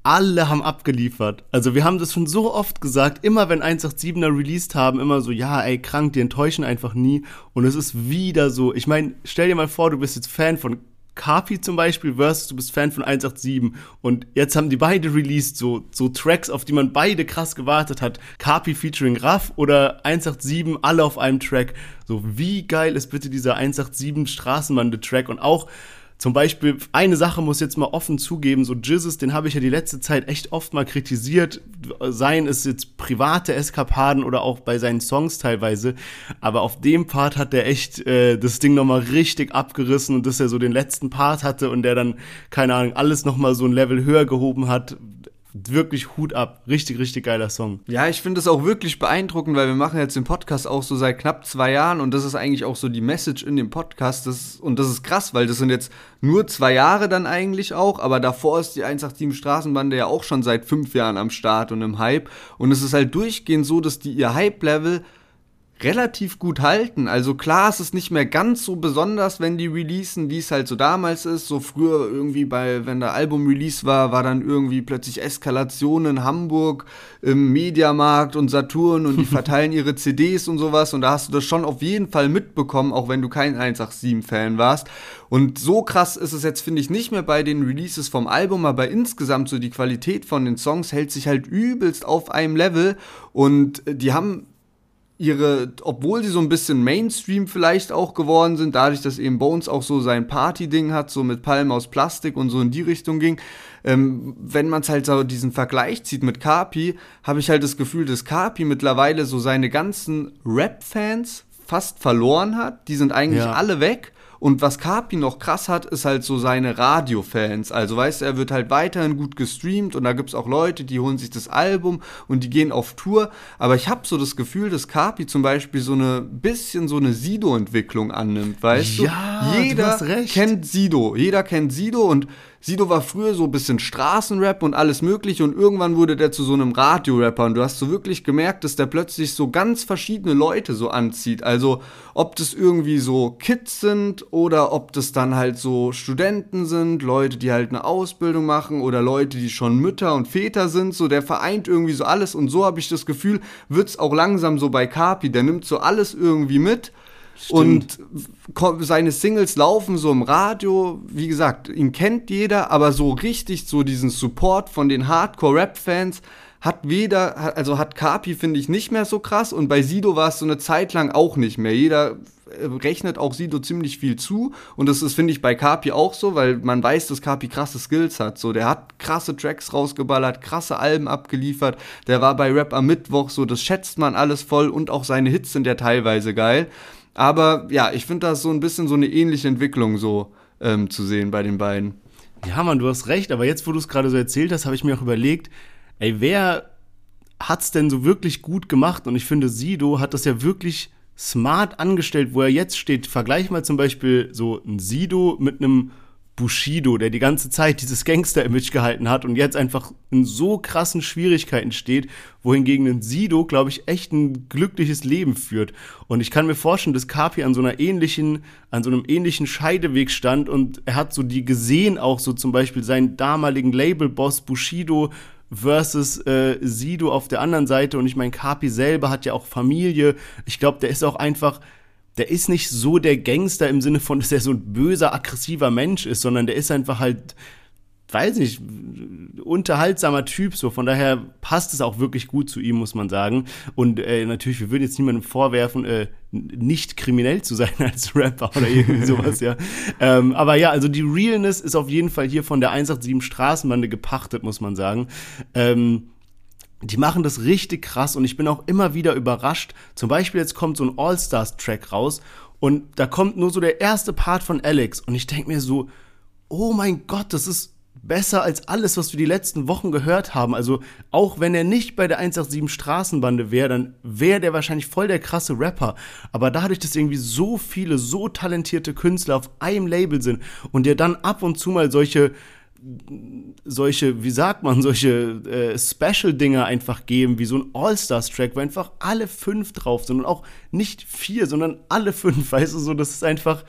alle haben abgeliefert. Also wir haben das schon so oft gesagt, immer wenn 187er released haben, immer so, ja, ey, krank, die enttäuschen einfach nie. Und es ist wieder so. Ich meine, stell dir mal vor, du bist jetzt Fan von Carpi zum Beispiel versus du bist Fan von 187 und jetzt haben die beide released so, so Tracks, auf die man beide krass gewartet hat. Carpi featuring Raff oder 187 alle auf einem Track. So, wie geil ist bitte dieser 187 Straßenbande-Track und auch zum Beispiel, eine Sache muss jetzt mal offen zugeben, so Jizzes, den habe ich ja die letzte Zeit echt oft mal kritisiert, seien es jetzt private Eskapaden oder auch bei seinen Songs teilweise, aber auf dem Part hat der echt äh, das Ding nochmal richtig abgerissen und dass er so den letzten Part hatte und der dann, keine Ahnung, alles nochmal so ein Level höher gehoben hat, wirklich Hut ab. Richtig, richtig geiler Song. Ja, ich finde es auch wirklich beeindruckend, weil wir machen jetzt den Podcast auch so seit knapp zwei Jahren und das ist eigentlich auch so die Message in dem Podcast. Das, und das ist krass, weil das sind jetzt nur zwei Jahre dann eigentlich auch, aber davor ist die 187 Straßenbande ja auch schon seit fünf Jahren am Start und im Hype. Und es ist halt durchgehend so, dass die ihr Hype-Level relativ gut halten. Also klar, es ist nicht mehr ganz so besonders, wenn die releasen, wie es halt so damals ist. So früher irgendwie bei, wenn der Album-Release war, war dann irgendwie plötzlich Eskalation in Hamburg im Mediamarkt und Saturn und die (laughs) verteilen ihre CDs und sowas und da hast du das schon auf jeden Fall mitbekommen, auch wenn du kein 187-Fan warst. Und so krass ist es jetzt, finde ich, nicht mehr bei den Releases vom Album, aber insgesamt so die Qualität von den Songs hält sich halt übelst auf einem Level und die haben ihre, obwohl sie so ein bisschen Mainstream vielleicht auch geworden sind, dadurch, dass eben Bones auch so sein Party-Ding hat, so mit Palmen aus Plastik und so in die Richtung ging, ähm, wenn man es halt so diesen Vergleich zieht mit Carpi, habe ich halt das Gefühl, dass Carpi mittlerweile so seine ganzen Rap-Fans fast verloren hat. Die sind eigentlich ja. alle weg. Und was Carpi noch krass hat, ist halt so seine Radio-Fans. Also weißt du, er wird halt weiterhin gut gestreamt und da gibt es auch Leute, die holen sich das Album und die gehen auf Tour. Aber ich habe so das Gefühl, dass Carpi zum Beispiel so eine bisschen so eine Sido-Entwicklung annimmt, weißt ja, du? Jeder du kennt Sido. Jeder kennt Sido und Sido war früher so ein bisschen Straßenrap und alles mögliche und irgendwann wurde der zu so einem Radiorapper und du hast so wirklich gemerkt, dass der plötzlich so ganz verschiedene Leute so anzieht. Also ob das irgendwie so Kids sind oder ob das dann halt so Studenten sind, Leute, die halt eine Ausbildung machen oder Leute, die schon Mütter und Väter sind, so der vereint irgendwie so alles und so habe ich das Gefühl, wird es auch langsam so bei Kapi, der nimmt so alles irgendwie mit Stimmt. Und seine Singles laufen so im Radio. Wie gesagt, ihn kennt jeder, aber so richtig so diesen Support von den Hardcore-Rap-Fans hat weder, also hat Kapi, finde ich, nicht mehr so krass und bei Sido war es so eine Zeit lang auch nicht mehr. Jeder äh, rechnet auch Sido ziemlich viel zu und das ist, finde ich, bei Kapi auch so, weil man weiß, dass Kapi krasse Skills hat. So, der hat krasse Tracks rausgeballert, krasse Alben abgeliefert, der war bei Rap am Mittwoch so, das schätzt man alles voll und auch seine Hits sind ja teilweise geil. Aber ja, ich finde das so ein bisschen so eine ähnliche Entwicklung so ähm, zu sehen bei den beiden. Ja, Mann, du hast recht, aber jetzt, wo du es gerade so erzählt hast, habe ich mir auch überlegt, ey, wer hat's denn so wirklich gut gemacht? Und ich finde, Sido hat das ja wirklich smart angestellt, wo er jetzt steht. Vergleich mal zum Beispiel so ein Sido mit einem Bushido, der die ganze Zeit dieses Gangster-Image gehalten hat und jetzt einfach in so krassen Schwierigkeiten steht, wohingegen ein Sido, glaube ich, echt ein glückliches Leben führt. Und ich kann mir vorstellen, dass Kapi an so einer ähnlichen, an so einem ähnlichen Scheideweg stand und er hat so die gesehen, auch so zum Beispiel seinen damaligen Label-Boss Bushido versus äh, Sido auf der anderen Seite. Und ich meine, Kapi selber hat ja auch Familie. Ich glaube, der ist auch einfach der ist nicht so der Gangster im Sinne von, dass er so ein böser, aggressiver Mensch ist, sondern der ist einfach halt, weiß nicht, unterhaltsamer Typ. So, von daher passt es auch wirklich gut zu ihm, muss man sagen. Und äh, natürlich, wir würden jetzt niemandem vorwerfen, äh, nicht kriminell zu sein (laughs) als Rapper oder irgendwie (laughs) sowas, ja. Ähm, aber ja, also die Realness ist auf jeden Fall hier von der 187 Straßenbande gepachtet, muss man sagen. Ähm, die machen das richtig krass und ich bin auch immer wieder überrascht. Zum Beispiel jetzt kommt so ein All-Stars-Track raus und da kommt nur so der erste Part von Alex und ich denke mir so, oh mein Gott, das ist besser als alles, was wir die letzten Wochen gehört haben. Also auch wenn er nicht bei der 187 Straßenbande wäre, dann wäre der wahrscheinlich voll der krasse Rapper. Aber dadurch, dass irgendwie so viele, so talentierte Künstler auf einem Label sind und der dann ab und zu mal solche solche, wie sagt man, solche äh, Special-Dinger einfach geben, wie so ein All-Stars-Track, wo einfach alle fünf drauf sind und auch nicht vier, sondern alle fünf, (laughs) weißt du, so, das ist einfach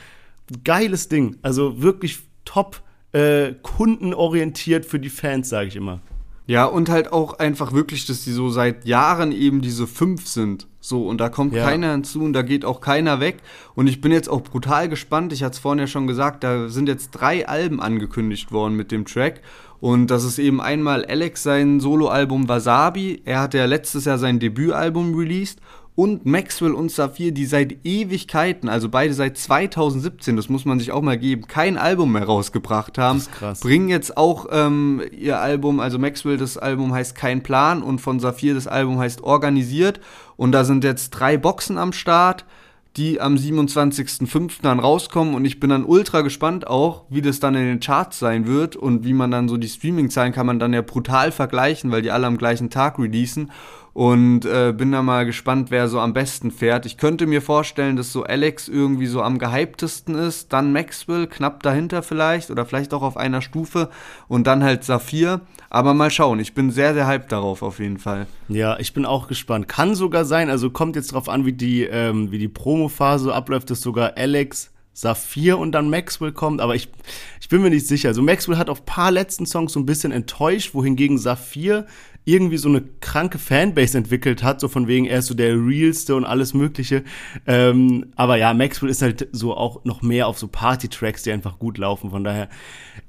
ein geiles Ding. Also wirklich top äh, kundenorientiert für die Fans, sage ich immer. Ja, und halt auch einfach wirklich, dass die so seit Jahren eben diese fünf sind. So, und da kommt ja. keiner hinzu und da geht auch keiner weg. Und ich bin jetzt auch brutal gespannt. Ich hatte es vorhin ja schon gesagt, da sind jetzt drei Alben angekündigt worden mit dem Track. Und das ist eben einmal Alex sein Soloalbum Wasabi. Er hatte ja letztes Jahr sein Debütalbum released und Maxwell und Saphir, die seit Ewigkeiten, also beide seit 2017, das muss man sich auch mal geben, kein Album mehr rausgebracht haben, bringen jetzt auch ähm, ihr Album, also Maxwell, das Album heißt Kein Plan und von Saphir das Album heißt Organisiert. Und da sind jetzt drei Boxen am Start die am 27.05. dann rauskommen. Und ich bin dann ultra gespannt auch, wie das dann in den Charts sein wird und wie man dann so die Streaming-Zahlen kann man dann ja brutal vergleichen, weil die alle am gleichen Tag releasen und äh, bin da mal gespannt, wer so am besten fährt. Ich könnte mir vorstellen, dass so Alex irgendwie so am gehyptesten ist, dann Maxwell knapp dahinter vielleicht oder vielleicht auch auf einer Stufe und dann halt Saphir. Aber mal schauen, ich bin sehr, sehr hyped darauf auf jeden Fall. Ja, ich bin auch gespannt. Kann sogar sein, also kommt jetzt drauf an, wie die, ähm, wie die Promo-Phase abläuft, dass sogar Alex Saphir und dann Maxwell kommt, aber ich, ich bin mir nicht sicher. Also Maxwell hat auf paar letzten Songs so ein bisschen enttäuscht, wohingegen Saphir irgendwie so eine kranke Fanbase entwickelt hat, so von wegen, er ist so der Realste und alles Mögliche. Ähm, aber ja, Maxwell ist halt so auch noch mehr auf so Party-Tracks, die einfach gut laufen. Von daher,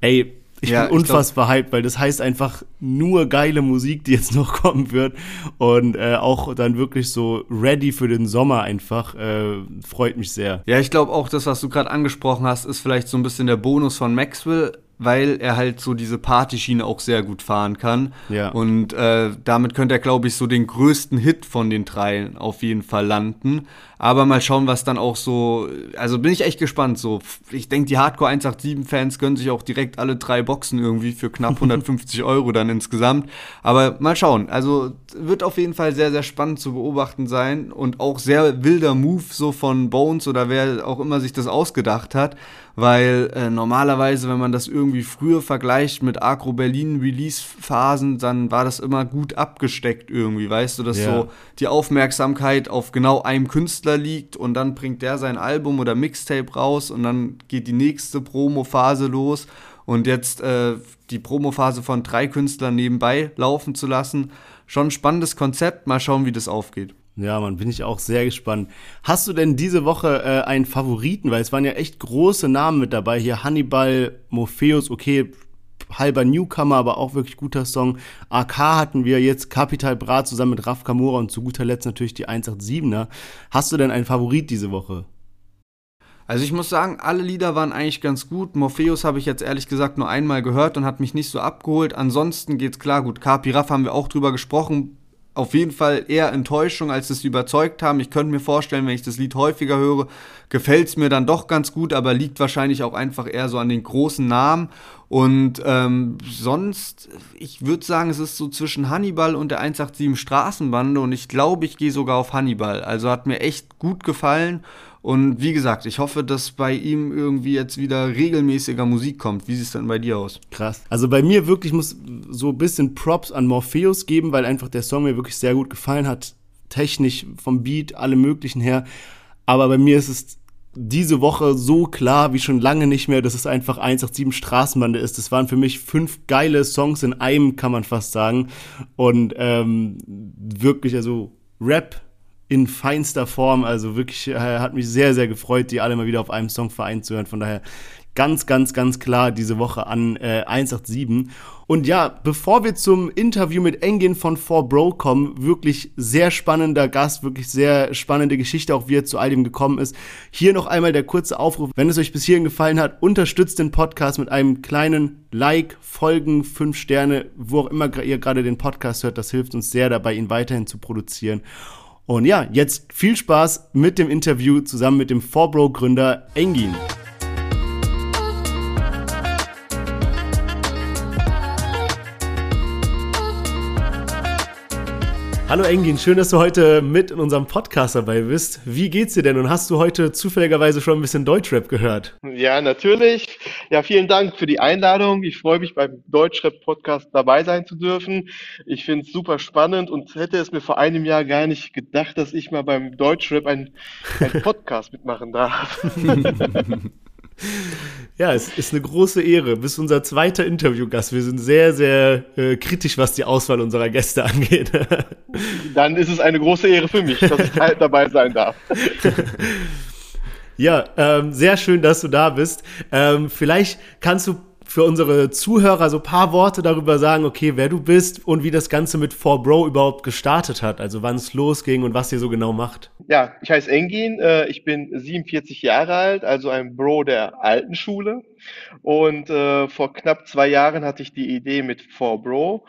ey, ich ja, bin unfassbar hyped, weil das heißt einfach nur geile Musik, die jetzt (laughs) noch kommen wird und äh, auch dann wirklich so ready für den Sommer einfach. Äh, freut mich sehr. Ja, ich glaube auch, das, was du gerade angesprochen hast, ist vielleicht so ein bisschen der Bonus von Maxwell weil er halt so diese Partyschiene auch sehr gut fahren kann. Ja. Und äh, damit könnte er, glaube ich, so den größten Hit von den dreien auf jeden Fall landen. Aber mal schauen, was dann auch so. Also bin ich echt gespannt. So, ich denke, die Hardcore 187-Fans gönnen sich auch direkt alle drei Boxen irgendwie für knapp (laughs) 150 Euro dann insgesamt. Aber mal schauen. Also wird auf jeden Fall sehr, sehr spannend zu beobachten sein und auch sehr wilder Move so von Bones oder wer auch immer sich das ausgedacht hat weil äh, normalerweise, wenn man das irgendwie früher vergleicht mit Agro Berlin Release-Phasen, dann war das immer gut abgesteckt irgendwie, weißt du, dass ja. so die Aufmerksamkeit auf genau einem Künstler liegt und dann bringt der sein Album oder Mixtape raus und dann geht die nächste Promo-Phase los und jetzt äh, die Promo-Phase von drei Künstlern nebenbei laufen zu lassen, schon ein spannendes Konzept, mal schauen, wie das aufgeht. Ja, man, bin ich auch sehr gespannt. Hast du denn diese Woche äh, einen Favoriten? Weil es waren ja echt große Namen mit dabei. Hier Hannibal, Morpheus, okay, halber Newcomer, aber auch wirklich guter Song. AK hatten wir jetzt, Capital Bra zusammen mit Raf Kamura und zu guter Letzt natürlich die 187er. Hast du denn einen Favorit diese Woche? Also ich muss sagen, alle Lieder waren eigentlich ganz gut. Morpheus habe ich jetzt ehrlich gesagt nur einmal gehört und hat mich nicht so abgeholt. Ansonsten geht's klar gut. Capi Raff haben wir auch drüber gesprochen auf jeden Fall eher Enttäuschung, als sie überzeugt haben. Ich könnte mir vorstellen, wenn ich das Lied häufiger höre, gefällt es mir dann doch ganz gut, aber liegt wahrscheinlich auch einfach eher so an den großen Namen. Und ähm, sonst, ich würde sagen, es ist so zwischen Hannibal und der 187 Straßenbande und ich glaube, ich gehe sogar auf Hannibal. Also hat mir echt gut gefallen und wie gesagt, ich hoffe, dass bei ihm irgendwie jetzt wieder regelmäßiger Musik kommt. Wie sieht es denn bei dir aus? Krass. Also bei mir wirklich muss so ein bisschen Props an Morpheus geben, weil einfach der Song mir wirklich sehr gut gefallen hat. Technisch, vom Beat, alle möglichen her. Aber bei mir ist es diese Woche so klar wie schon lange nicht mehr, dass es einfach 187 Straßenbande ist. Das waren für mich fünf geile Songs in einem, kann man fast sagen. Und ähm, wirklich, also Rap in feinster Form. Also wirklich äh, hat mich sehr, sehr gefreut, die alle mal wieder auf einem Song vereint zu hören. Von daher ganz, ganz, ganz klar diese Woche an äh, 187. Und ja, bevor wir zum Interview mit Engin von 4Bro kommen, wirklich sehr spannender Gast, wirklich sehr spannende Geschichte, auch wie er zu all dem gekommen ist. Hier noch einmal der kurze Aufruf, wenn es euch bis hierhin gefallen hat, unterstützt den Podcast mit einem kleinen Like, Folgen, fünf Sterne, wo auch immer ihr gerade den Podcast hört. Das hilft uns sehr dabei, ihn weiterhin zu produzieren. Und ja, jetzt viel Spaß mit dem Interview zusammen mit dem 4Bro-Gründer Engin. Hallo Engin, schön, dass du heute mit in unserem Podcast dabei bist. Wie geht's dir denn und hast du heute zufälligerweise schon ein bisschen Deutschrap gehört? Ja, natürlich. Ja, vielen Dank für die Einladung. Ich freue mich beim Deutschrap-Podcast dabei sein zu dürfen. Ich finde es super spannend und hätte es mir vor einem Jahr gar nicht gedacht, dass ich mal beim Deutschrap einen (laughs) Podcast mitmachen darf. (laughs) (laughs) Ja, es ist eine große Ehre. Bist unser zweiter Interviewgast. Wir sind sehr, sehr äh, kritisch, was die Auswahl unserer Gäste angeht. (laughs) Dann ist es eine große Ehre für mich, dass ich (laughs) dabei sein darf. Ja, ähm, sehr schön, dass du da bist. Ähm, vielleicht kannst du für unsere Zuhörer so paar Worte darüber sagen, okay, wer du bist und wie das Ganze mit 4Bro überhaupt gestartet hat, also wann es losging und was ihr so genau macht. Ja, ich heiße Engin, äh, ich bin 47 Jahre alt, also ein Bro der alten Schule und äh, vor knapp zwei Jahren hatte ich die Idee mit 4Bro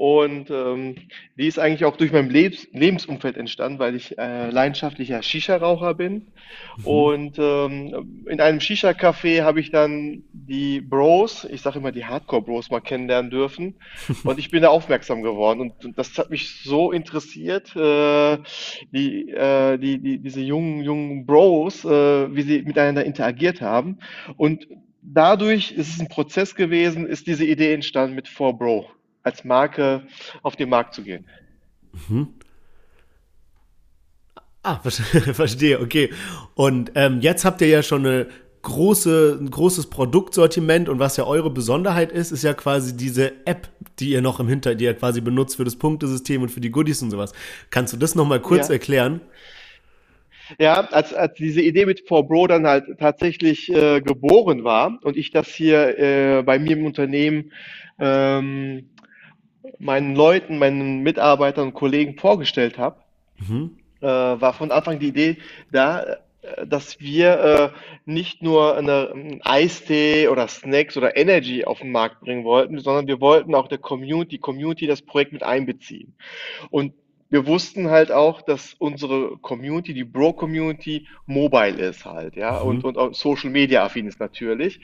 und ähm, die ist eigentlich auch durch mein Lebens Lebensumfeld entstanden, weil ich äh, leidenschaftlicher Shisha-Raucher bin. Mhm. Und ähm, in einem Shisha-Café habe ich dann die Bros, ich sage immer die Hardcore-Bros, mal kennenlernen dürfen. (laughs) Und ich bin da aufmerksam geworden. Und, und das hat mich so interessiert, äh, die, äh, die, die, diese jungen, jungen Bros, äh, wie sie miteinander interagiert haben. Und dadurch ist es ein Prozess gewesen, ist diese Idee entstanden mit 4Bro als Marke auf den Markt zu gehen. Mhm. Ah, (laughs) verstehe, okay. Und ähm, jetzt habt ihr ja schon eine große, ein großes Produktsortiment und was ja eure Besonderheit ist, ist ja quasi diese App, die ihr noch im Hinter, die ihr quasi benutzt für das Punktesystem und für die Goodies und sowas. Kannst du das nochmal kurz ja. erklären? Ja, als, als diese Idee mit 4Bro dann halt tatsächlich äh, geboren war und ich das hier äh, bei mir im Unternehmen ähm, meinen Leuten, meinen Mitarbeitern und Kollegen vorgestellt habe, mhm. äh, war von Anfang die Idee da, äh, dass wir äh, nicht nur eine, einen Eistee oder Snacks oder Energy auf den Markt bringen wollten, sondern wir wollten auch der Community, Community das Projekt mit einbeziehen. Und wir wussten halt auch, dass unsere Community, die Bro-Community, mobile ist halt, ja, mhm. und, und auch Social Media affin ist natürlich.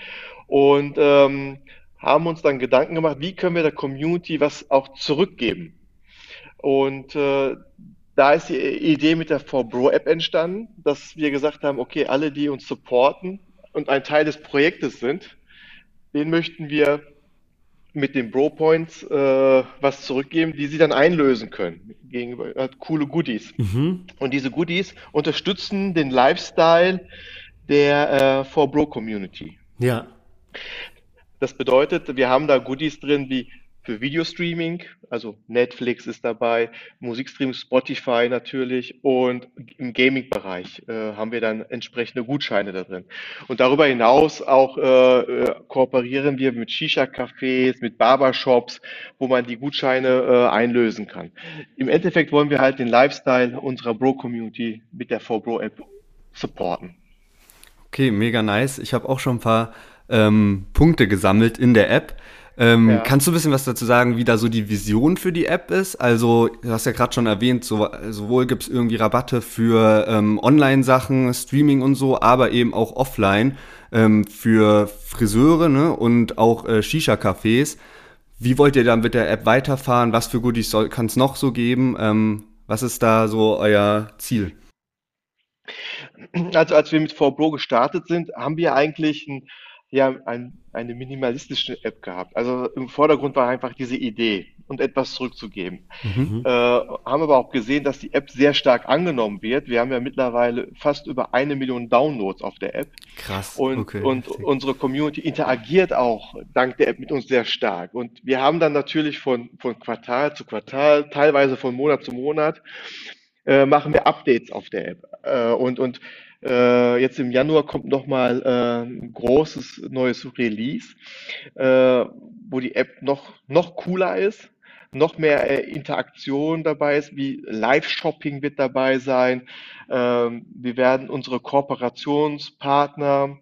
Und ähm, haben uns dann Gedanken gemacht, wie können wir der Community was auch zurückgeben. Und äh, da ist die Idee mit der 4Bro-App entstanden, dass wir gesagt haben, okay, alle, die uns supporten und ein Teil des Projektes sind, den möchten wir mit den Bro Points äh, was zurückgeben, die sie dann einlösen können gegenüber äh, coole Goodies. Mhm. Und diese Goodies unterstützen den Lifestyle der äh, 4Bro Community. Ja. Das bedeutet, wir haben da Goodies drin wie für Videostreaming, also Netflix ist dabei, Musikstream, Spotify natürlich und im Gaming-Bereich äh, haben wir dann entsprechende Gutscheine da drin. Und darüber hinaus auch äh, äh, kooperieren wir mit Shisha-Cafés, mit Barbershops, wo man die Gutscheine äh, einlösen kann. Im Endeffekt wollen wir halt den Lifestyle unserer Bro-Community mit der 4Bro-App supporten. Okay, mega nice. Ich habe auch schon ein paar ähm, Punkte gesammelt in der App. Ähm, ja. Kannst du ein bisschen was dazu sagen, wie da so die Vision für die App ist? Also, du hast ja gerade schon erwähnt, so, sowohl gibt es irgendwie Rabatte für ähm, Online-Sachen, Streaming und so, aber eben auch offline ähm, für Friseure ne? und auch äh, Shisha-Cafés. Wie wollt ihr da mit der App weiterfahren? Was für Goodies kann es noch so geben? Ähm, was ist da so euer Ziel? Also als wir mit 4Bro gestartet sind, haben wir eigentlich ein ja ein, eine minimalistische App gehabt. Also im Vordergrund war einfach diese Idee und etwas zurückzugeben. Mhm. Äh, haben aber auch gesehen, dass die App sehr stark angenommen wird. Wir haben ja mittlerweile fast über eine Million Downloads auf der App. Krass. Und, okay, und unsere Community interagiert auch dank der App mit uns sehr stark. Und wir haben dann natürlich von, von Quartal zu Quartal, teilweise von Monat zu Monat, äh, machen wir Updates auf der App. Äh, und, und äh, jetzt im Januar kommt nochmal äh, ein großes neues Release, äh, wo die App noch, noch cooler ist, noch mehr äh, Interaktion dabei ist, wie Live-Shopping wird dabei sein. Ähm, wir werden unsere Kooperationspartner,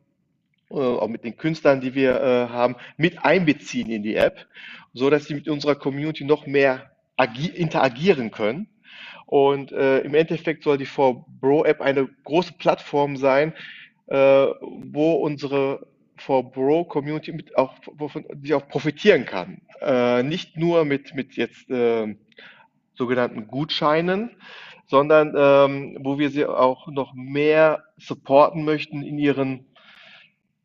äh, auch mit den Künstlern, die wir äh, haben, mit einbeziehen in die App, so dass sie mit unserer Community noch mehr interagieren können und äh, im Endeffekt soll die 4Bro-App eine große Plattform sein, äh, wo unsere 4Bro-Community mit auch, auch profitieren kann. Äh, nicht nur mit, mit jetzt äh, sogenannten Gutscheinen, sondern ähm, wo wir sie auch noch mehr supporten möchten in ihren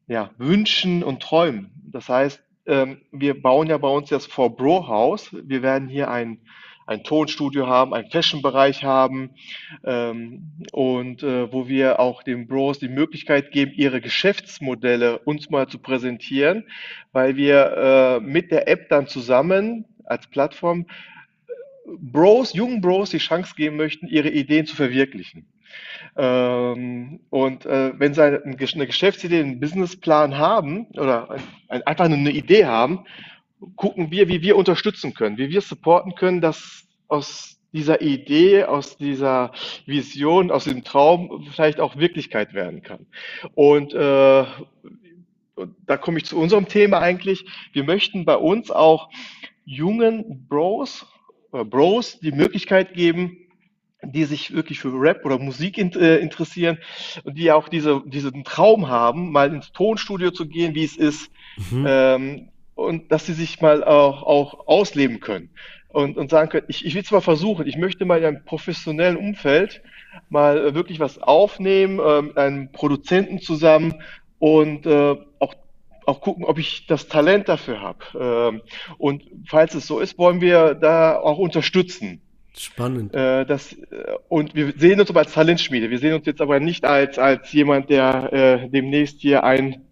ja, Wünschen und Träumen. Das heißt, ähm, wir bauen ja bei uns das 4Bro-Haus. Wir werden hier ein ein Tonstudio haben, einen Fashion-Bereich haben ähm, und äh, wo wir auch den Bros die Möglichkeit geben, ihre Geschäftsmodelle uns mal zu präsentieren, weil wir äh, mit der App dann zusammen als Plattform Bros, jungen Bros die Chance geben möchten, ihre Ideen zu verwirklichen. Ähm, und äh, wenn sie eine, Geschäftsidee, einen Businessplan haben oder ein, ein, einfach eine Idee haben, gucken wir, wie wir unterstützen können, wie wir supporten können, dass aus dieser Idee, aus dieser Vision, aus dem Traum vielleicht auch Wirklichkeit werden kann. Und äh, da komme ich zu unserem Thema eigentlich. Wir möchten bei uns auch jungen Bros, äh, Bros die Möglichkeit geben, die sich wirklich für Rap oder Musik in, äh, interessieren und die auch diese, diesen Traum haben, mal ins Tonstudio zu gehen, wie es ist, mhm. ähm, und dass sie sich mal auch, auch ausleben können und, und sagen können, ich, ich will es mal versuchen, ich möchte mal in einem professionellen Umfeld mal wirklich was aufnehmen, äh, mit einem Produzenten zusammen und äh, auch auch gucken, ob ich das Talent dafür habe. Ähm, und falls es so ist, wollen wir da auch unterstützen. Spannend. Äh, das, äh, und wir sehen uns aber als Talentschmiede. Wir sehen uns jetzt aber nicht als, als jemand, der äh, demnächst hier ein,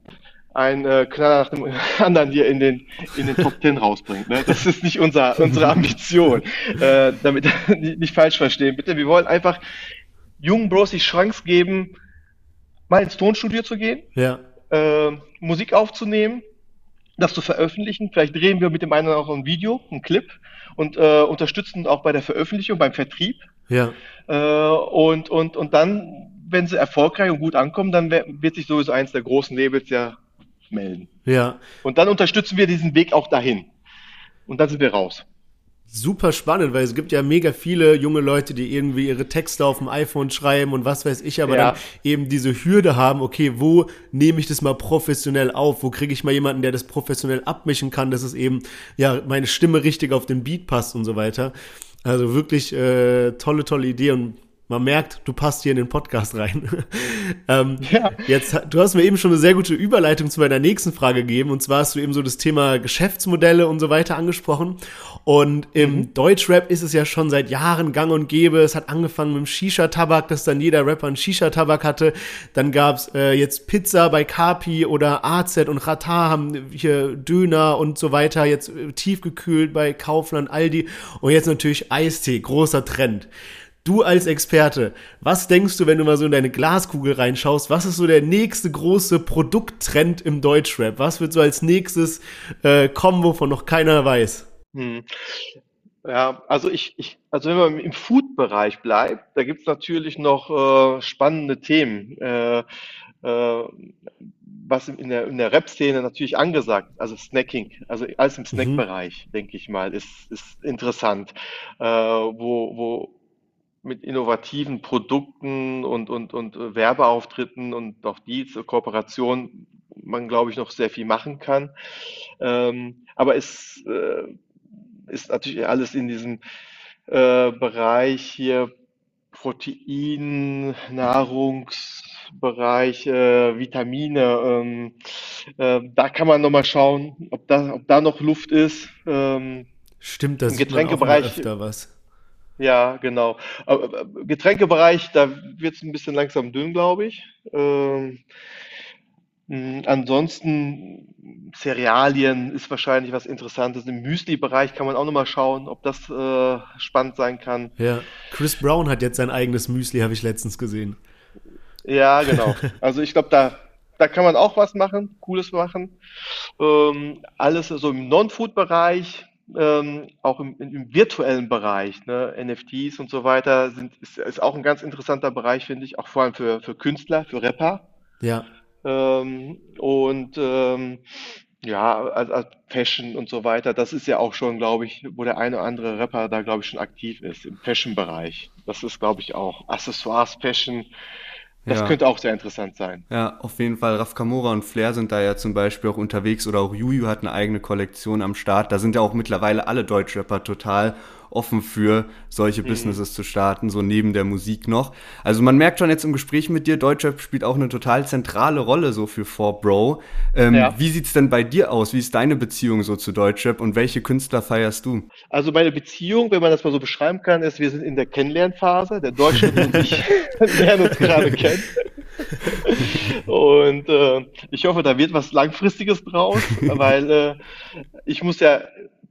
ein äh, Knaller nach dem (laughs) anderen hier in den, in den Top Ten rausbringt. Ne? Das ist nicht unser, unsere Ambition. (laughs) Äh, damit (laughs) nicht, falsch verstehen, bitte. Wir wollen einfach jungen Bros die Chance geben, mal ins Tonstudio zu gehen, ja. äh, Musik aufzunehmen, das zu veröffentlichen. Vielleicht drehen wir mit dem einen auch ein Video, ein Clip und äh, unterstützen auch bei der Veröffentlichung, beim Vertrieb. Ja. Äh, und, und, und dann, wenn sie erfolgreich und gut ankommen, dann wird sich sowieso eins der großen Labels ja melden. Ja. Und dann unterstützen wir diesen Weg auch dahin. Und dann sind wir raus super spannend, weil es gibt ja mega viele junge Leute, die irgendwie ihre Texte auf dem iPhone schreiben und was weiß ich, aber ja. dann eben diese Hürde haben, okay, wo nehme ich das mal professionell auf? Wo kriege ich mal jemanden, der das professionell abmischen kann, dass es eben ja meine Stimme richtig auf den Beat passt und so weiter. Also wirklich äh, tolle, tolle Idee und man merkt, du passt hier in den Podcast rein. (laughs) ähm, ja. Jetzt, du hast mir eben schon eine sehr gute Überleitung zu meiner nächsten Frage gegeben. Und zwar hast du eben so das Thema Geschäftsmodelle und so weiter angesprochen. Und im mhm. Deutschrap ist es ja schon seit Jahren gang und gäbe. Es hat angefangen mit dem Shisha-Tabak, dass dann jeder Rapper einen Shisha-Tabak hatte. Dann gab's äh, jetzt Pizza bei Kapi oder AZ und Rata haben hier Döner und so weiter. Jetzt äh, tiefgekühlt bei Kaufland, Aldi. Und jetzt natürlich Eistee, großer Trend. Du als Experte, was denkst du, wenn du mal so in deine Glaskugel reinschaust? Was ist so der nächste große Produkttrend im Deutschrap? Was wird so als nächstes äh, kommen, wovon noch keiner weiß? Hm. Ja, also ich, ich, also wenn man im Food-Bereich bleibt, da gibt es natürlich noch äh, spannende Themen. Äh, äh, was in der, in der Rap-Szene natürlich angesagt, also Snacking, also alles im mhm. Snack-Bereich, mhm. denke ich mal, ist, ist interessant, äh, wo, wo mit innovativen Produkten und, und, und Werbeauftritten und auch die Kooperation man, glaube ich, noch sehr viel machen kann. Ähm, aber es äh, ist natürlich alles in diesem äh, Bereich hier Protein, Nahrungsbereich, äh, Vitamine. Ähm, äh, da kann man nochmal schauen, ob da, ob da noch Luft ist. Ähm, Stimmt, das Im Getränkebereich öfter was. Ja, genau. Aber Getränkebereich, da wird es ein bisschen langsam dünn, glaube ich. Ähm, ansonsten Cerealien ist wahrscheinlich was Interessantes. Im Müsli-Bereich kann man auch nochmal schauen, ob das äh, spannend sein kann. Ja, Chris Brown hat jetzt sein eigenes Müsli, habe ich letztens gesehen. Ja, genau. Also ich glaube, da, da kann man auch was machen, Cooles machen. Ähm, alles so im Non-Food-Bereich ähm, auch im, im, virtuellen Bereich, ne, NFTs und so weiter, sind, ist, ist auch ein ganz interessanter Bereich, finde ich, auch vor allem für, für Künstler, für Rapper. Ja. Ähm, und ähm, ja, also, also Fashion und so weiter, das ist ja auch schon, glaube ich, wo der eine oder andere Rapper da, glaube ich, schon aktiv ist, im Fashion-Bereich. Das ist, glaube ich, auch Accessoires, Fashion, das ja. könnte auch sehr interessant sein. Ja, auf jeden Fall. Raf Kamora und Flair sind da ja zum Beispiel auch unterwegs oder auch Juju hat eine eigene Kollektion am Start. Da sind ja auch mittlerweile alle Deutschrapper total offen für solche mhm. Businesses zu starten, so neben der Musik noch. Also man merkt schon jetzt im Gespräch mit dir, Deutschrap spielt auch eine total zentrale Rolle so für 4Bro. Ähm, ja. Wie sieht's denn bei dir aus? Wie ist deine Beziehung so zu Deutschrap und welche Künstler feierst du? Also meine Beziehung, wenn man das mal so beschreiben kann, ist, wir sind in der Kennenlernphase. Der Deutsche und ich (laughs) lernen uns gerade kennen. und äh, ich hoffe, da wird was Langfristiges draus, (laughs) weil äh, ich muss ja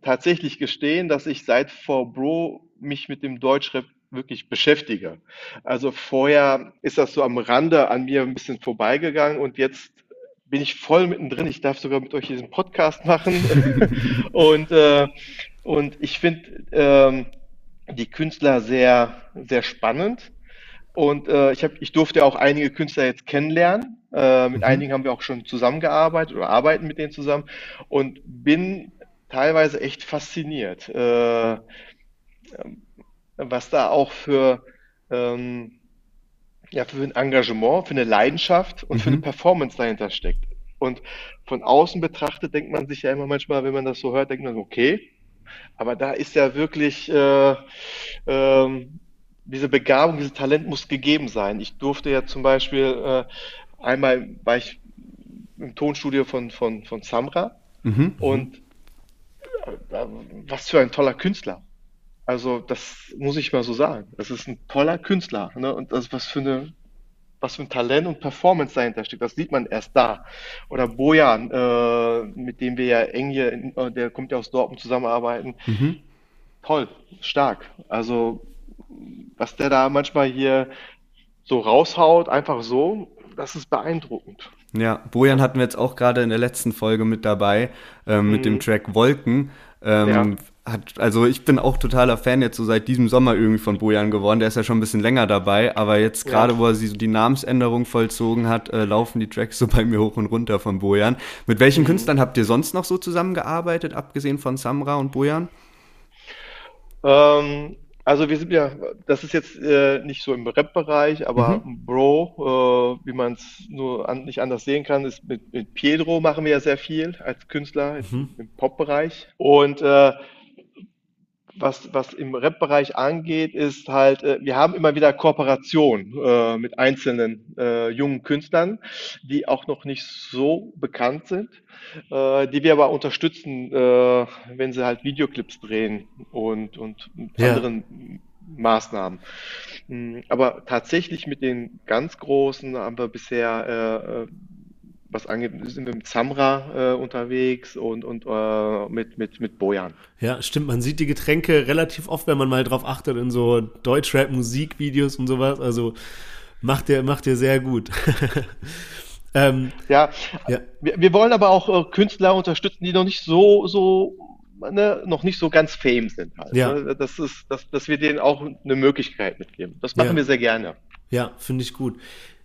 tatsächlich gestehen, dass ich seit For Bro mich mit dem Deutschrap wirklich beschäftige. Also vorher ist das so am Rande an mir ein bisschen vorbeigegangen und jetzt bin ich voll mittendrin. Ich darf sogar mit euch diesen Podcast machen. (laughs) und, äh, und ich finde ähm, die Künstler sehr, sehr spannend. Und äh, ich, hab, ich durfte auch einige Künstler jetzt kennenlernen. Äh, mit mhm. einigen haben wir auch schon zusammengearbeitet oder arbeiten mit denen zusammen und bin teilweise echt fasziniert, äh, was da auch für, ähm, ja, für ein Engagement, für eine Leidenschaft und mhm. für eine mhm. Performance dahinter steckt. Und von außen betrachtet denkt man sich ja immer manchmal, wenn man das so hört, denkt man, okay, aber da ist ja wirklich äh, ähm, diese Begabung, dieses Talent muss gegeben sein. Ich durfte ja zum Beispiel äh, einmal war ich im Tonstudio von, von, von Samra mhm. und äh, was für ein toller Künstler. Also das muss ich mal so sagen. Das ist ein toller Künstler. Ne? Und das was für eine was für ein Talent und Performance dahinter steckt, das sieht man erst da. Oder Bojan, äh, mit dem wir ja eng hier, in, äh, der kommt ja aus Dortmund zusammenarbeiten. Mhm. Toll, stark. Also was der da manchmal hier so raushaut, einfach so, das ist beeindruckend. Ja, Bojan hatten wir jetzt auch gerade in der letzten Folge mit dabei, ähm, mhm. mit dem mhm. Track Wolken. Ähm, ja. hat, also ich bin auch totaler Fan jetzt so seit diesem Sommer irgendwie von Bojan geworden. Der ist ja schon ein bisschen länger dabei, aber jetzt gerade, ja. wo er die Namensänderung vollzogen hat, äh, laufen die Tracks so bei mir hoch und runter von Bojan. Mit welchen mhm. Künstlern habt ihr sonst noch so zusammengearbeitet, abgesehen von Samra und Bojan? Ähm, also wir sind ja, das ist jetzt äh, nicht so im Rap-Bereich, aber mhm. Bro, äh, wie man es nur an, nicht anders sehen kann, ist mit, mit Pedro machen wir ja sehr viel als Künstler mhm. im Pop-Bereich. Und äh, was, was im Rap-Bereich angeht, ist halt, äh, wir haben immer wieder Kooperation äh, mit einzelnen äh, jungen Künstlern, die auch noch nicht so bekannt sind, äh, die wir aber unterstützen, äh, wenn sie halt Videoclips drehen und, und ja. anderen Maßnahmen. Mm, aber tatsächlich mit den ganz Großen haben wir bisher äh, was angeht, sind wir mit Samra äh, unterwegs und, und äh, mit, mit, mit Bojan. Ja, stimmt. Man sieht die Getränke relativ oft, wenn man mal drauf achtet, in so Deutschrap-Musikvideos und sowas. Also macht ihr, macht ihr sehr gut. (laughs) ähm, ja, ja. Wir, wir, wollen aber auch äh, Künstler unterstützen, die noch nicht so, so Ne, noch nicht so ganz fame sind halt. Ja. Ne? Das ist, dass, dass wir denen auch eine Möglichkeit mitgeben. Das machen ja. wir sehr gerne. Ja, finde ich gut.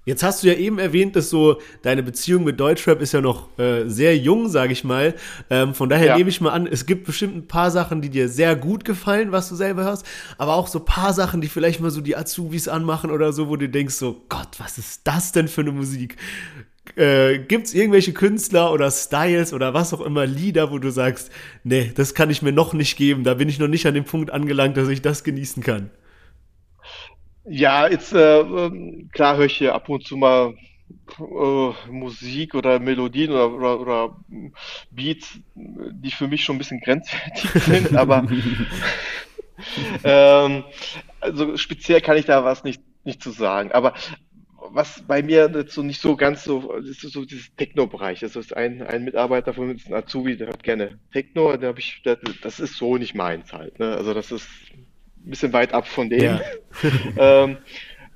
Jetzt hast du ja eben erwähnt, dass so deine Beziehung mit Deutschrap ist ja noch äh, sehr jung, sage ich mal. Ähm, von daher ja. nehme ich mal an, es gibt bestimmt ein paar Sachen, die dir sehr gut gefallen, was du selber hörst, aber auch so ein paar Sachen, die vielleicht mal so die Azubis anmachen oder so, wo du denkst so, Gott, was ist das denn für eine Musik? Äh, Gibt es irgendwelche Künstler oder Styles oder was auch immer, Lieder, wo du sagst, nee, das kann ich mir noch nicht geben, da bin ich noch nicht an dem Punkt angelangt, dass ich das genießen kann? Ja, jetzt äh, ähm, klar höre ich hier ab und zu mal äh, Musik oder Melodien oder, oder, oder Beats, die für mich schon ein bisschen grenzwertig (laughs) sind, aber (laughs) ähm, also speziell kann ich da was nicht, nicht zu sagen. Aber was bei mir so nicht so ganz so, ist so dieses Techno-Bereich. Das ist ein, ein Mitarbeiter von uns, ein Azubi, der hat gerne Techno, der habe ich, das ist so nicht meins halt. Ne? Also das ist ein bisschen weit ab von dem. Ja. (laughs) ähm,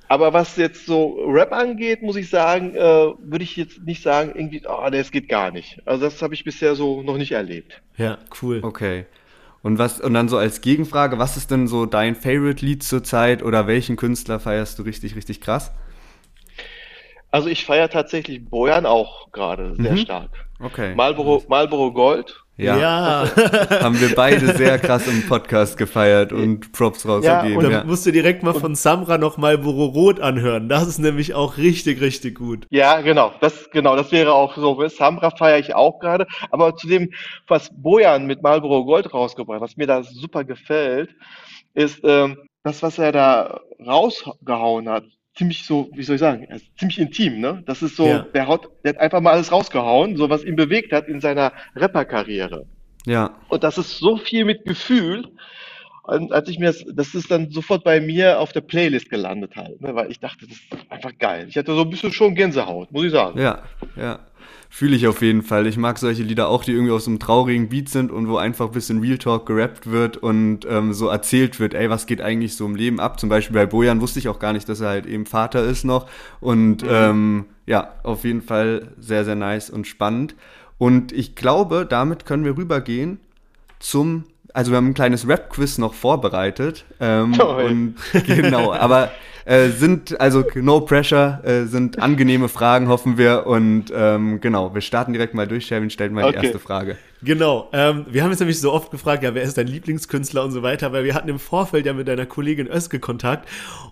aber was jetzt so Rap angeht, muss ich sagen, äh, würde ich jetzt nicht sagen, irgendwie, oh, das geht gar nicht. Also das habe ich bisher so noch nicht erlebt. Ja, cool. Okay. Und was, und dann so als Gegenfrage, was ist denn so dein Favorite-Lied zurzeit oder welchen Künstler feierst du richtig, richtig krass? Also ich feiere tatsächlich Bojan auch gerade sehr mhm. stark. Okay. Marlboro, Marlboro Gold Ja. Ja. (laughs) Haben wir beide sehr krass im Podcast gefeiert und Props rausgegeben. und Da Ja, musst du direkt mal von Samra noch mal Rot anhören. Das ist nämlich auch richtig, richtig gut. Ja, genau. Das, genau, das wäre auch so. Samra feiere ich auch gerade. Aber zu dem, was Bojan mit Marlboro Gold rausgebracht hat, was mir da super gefällt, ist ähm, das, was er da rausgehauen hat. Ziemlich so, wie soll ich sagen, ziemlich intim, ne? Das ist so, Ja. der haut, der hat einfach mal alles rausgehauen, so was ihn bewegt hat in seiner Rapperkarriere. ja. Und das ist so viel mit Gefühl. Und als ich mir das, das ist dann sofort bei mir auf der Playlist gelandet halt, ne, weil ich dachte, das ist einfach geil. Ich hatte so ein bisschen schon Gänsehaut, muss ich sagen. Ja, ja. Fühle ich auf jeden Fall. Ich mag solche Lieder auch, die irgendwie aus einem traurigen Beat sind und wo einfach ein bisschen Real Talk gerappt wird und ähm, so erzählt wird, ey, was geht eigentlich so im Leben ab? Zum Beispiel bei Bojan wusste ich auch gar nicht, dass er halt eben Vater ist noch. Und ähm, ja, auf jeden Fall sehr, sehr nice und spannend. Und ich glaube, damit können wir rübergehen zum, also wir haben ein kleines Rap-Quiz noch vorbereitet. Ähm, Toll. und genau, aber (laughs) äh, sind, also no pressure, äh, sind angenehme Fragen, hoffen wir. Und ähm, genau, wir starten direkt mal durch. Shelvin stellt mal die Okay. erste Frage. Genau. Ähm, wir haben jetzt nämlich so oft gefragt, ja, wer ist dein Lieblingskünstler und so weiter, weil wir hatten im Vorfeld ja mit deiner Kollegin Özge Kontakt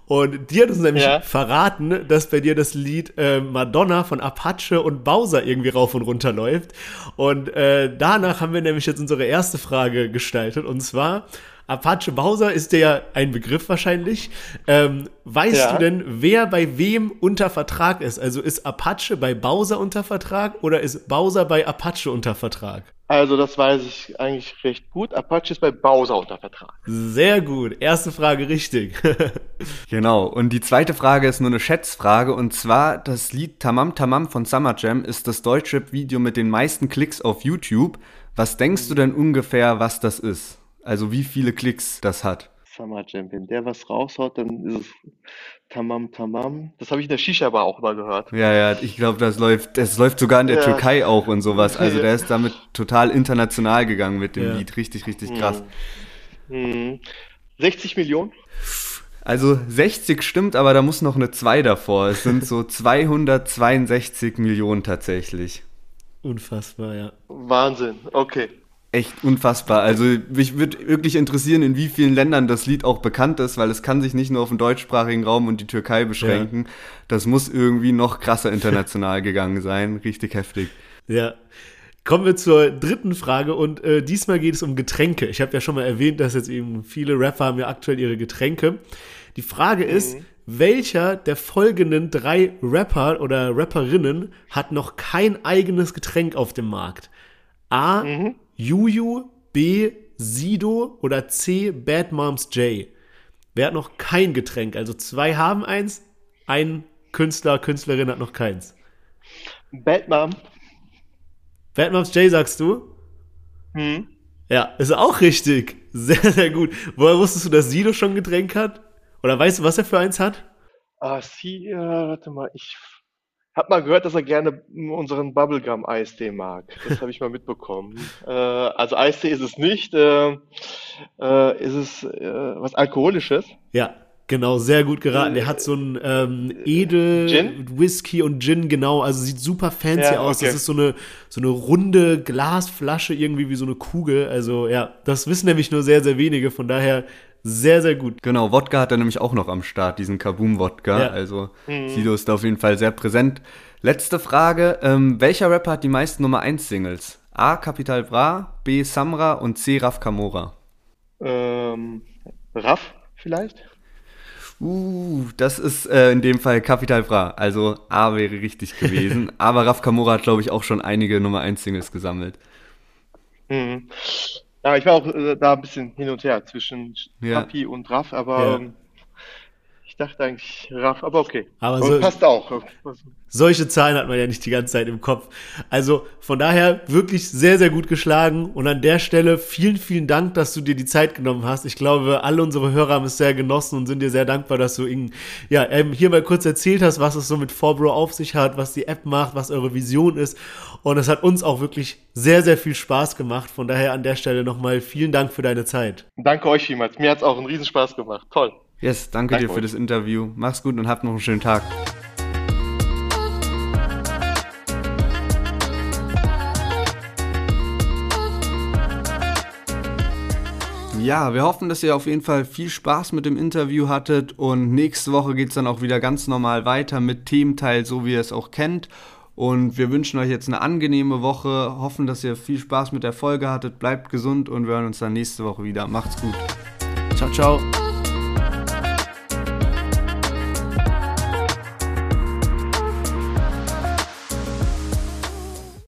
und die hat uns nämlich Ja. verraten, dass bei dir das Lied äh, Madonna von Apache und Bowser irgendwie rauf und runter läuft. Und äh, danach haben wir nämlich jetzt unsere erste Frage gestaltet und zwar Apache Bowser ist ja ein Begriff wahrscheinlich. Ähm, weißt Ja. du denn, wer bei wem unter Vertrag ist? Also ist Apache bei Bowser unter Vertrag oder ist Bowser bei Apache unter Vertrag? Also das weiß ich eigentlich recht gut. Apache ist bei Bowser unter Vertrag. Sehr gut. Erste Frage richtig. (laughs) Genau, und die zweite Frage ist nur eine Schätzfrage und zwar das Lied Tamam Tamam von Summer Jam ist das Deutschrap-Video mit den meisten Klicks auf YouTube. Was denkst du denn ungefähr, was das ist? Also wie viele Klicks das hat? Summer Jam, wenn der was raushaut, dann ist es Tamam Tamam. Das habe ich in der Shisha-Bar auch mal gehört. Ja, ja, ich glaube, das läuft, das läuft sogar in der Ja. Türkei auch und sowas. Also der ist damit total international gegangen mit dem Ja. Lied. Richtig, richtig krass. Hm. 60 Millionen? Also 60 stimmt, aber da muss noch eine 2 davor. Es sind so (laughs) 262 Millionen tatsächlich. Unfassbar, ja. Wahnsinn. Okay. Echt unfassbar. Also mich würde wirklich interessieren, in wie vielen Ländern das Lied auch bekannt ist, weil es kann sich nicht nur auf den deutschsprachigen Raum und die Türkei beschränken. Das muss irgendwie noch krasser international (laughs) gegangen sein. Richtig heftig. Ja. Kommen wir zur dritten Frage und äh, diesmal geht es um Getränke. Ich habe ja schon mal erwähnt, dass jetzt eben viele Rapper haben ja aktuell ihre Getränke. Die Frage ist, welcher der folgenden drei Rapper oder Rapperinnen hat noch kein eigenes Getränk auf dem Markt? A. Juju, B. Sido oder C. Bad Moms J. Wer hat noch kein Getränk? Also zwei haben eins, ein Künstler, Künstlerin hat noch keins. Batman. Bad Moms J sagst du? Hm. Ja, ist auch richtig. Sehr, sehr gut. Woher wusstest du, dass Sido schon ein Getränk hat? Oder weißt du, was er für eins hat? Ah, sie, äh, warte mal, ich habe mal gehört, dass er gerne unseren Bubblegum-Eistee mag. Das habe ich mal mitbekommen. (laughs) Äh, also Eistee ist es nicht. Äh, äh, ist es äh, was Alkoholisches? Ja, genau, sehr gut geraten. Der hat so ein ähm, Edel Gin? Whisky und Gin, genau. Also sieht super fancy Ja, aus. okay. Das ist so eine, so eine runde Glasflasche, irgendwie wie so eine Kugel. Also ja, das wissen nämlich nur sehr, sehr wenige. Von daher sehr, sehr gut. Genau, Wodka hat er nämlich auch noch am Start, diesen Kaboom-Wodka. Ja. Also Sido ist da auf jeden Fall sehr präsent. Letzte Frage, ähm, welcher Rapper hat die meisten Nummer 1 Singles? A. Capital Bra, B. Samra und C. Raf Kamora. Ähm, Raff vielleicht? Uh, das ist äh, in dem Fall Capital Bra. Also A wäre richtig (laughs) gewesen. Aber Raf Kamora hat, glaube ich, auch schon einige Nummer 1 Singles gesammelt. Mhm. Ja, ich war auch äh, da ein bisschen hin und her zwischen Ja. Papi und Raff, aber Ja. ähm, ich dachte eigentlich Raff, aber okay. Aber so- passt auch. Solche Zahlen hat man ja nicht die ganze Zeit im Kopf. Also von daher wirklich sehr, sehr gut geschlagen. Und an der Stelle vielen, vielen Dank, dass du dir die Zeit genommen hast. Ich glaube, alle unsere Hörer haben es sehr genossen und sind dir sehr dankbar, dass du ihnen ja, ähm, hier mal kurz erzählt hast, was es so mit 4Bro auf sich hat, was die App macht, was eure Vision ist. Und es hat uns auch wirklich sehr, sehr viel Spaß gemacht. Von daher an der Stelle nochmal vielen Dank für deine Zeit. Danke euch vielmals. Mir hat es auch einen Riesenspaß gemacht. Toll. Yes, danke, Danke dir für euch. das Interview. Mach's gut und habt noch einen schönen Tag. Ja, wir hoffen, dass ihr auf jeden Fall viel Spaß mit dem Interview hattet und nächste Woche geht es dann auch wieder ganz normal weiter mit Thementeil, so wie ihr es auch kennt. Und wir wünschen euch jetzt eine angenehme Woche, hoffen, dass ihr viel Spaß mit der Folge hattet, bleibt gesund und wir hören uns dann nächste Woche wieder. Macht's gut. Ciao, ciao.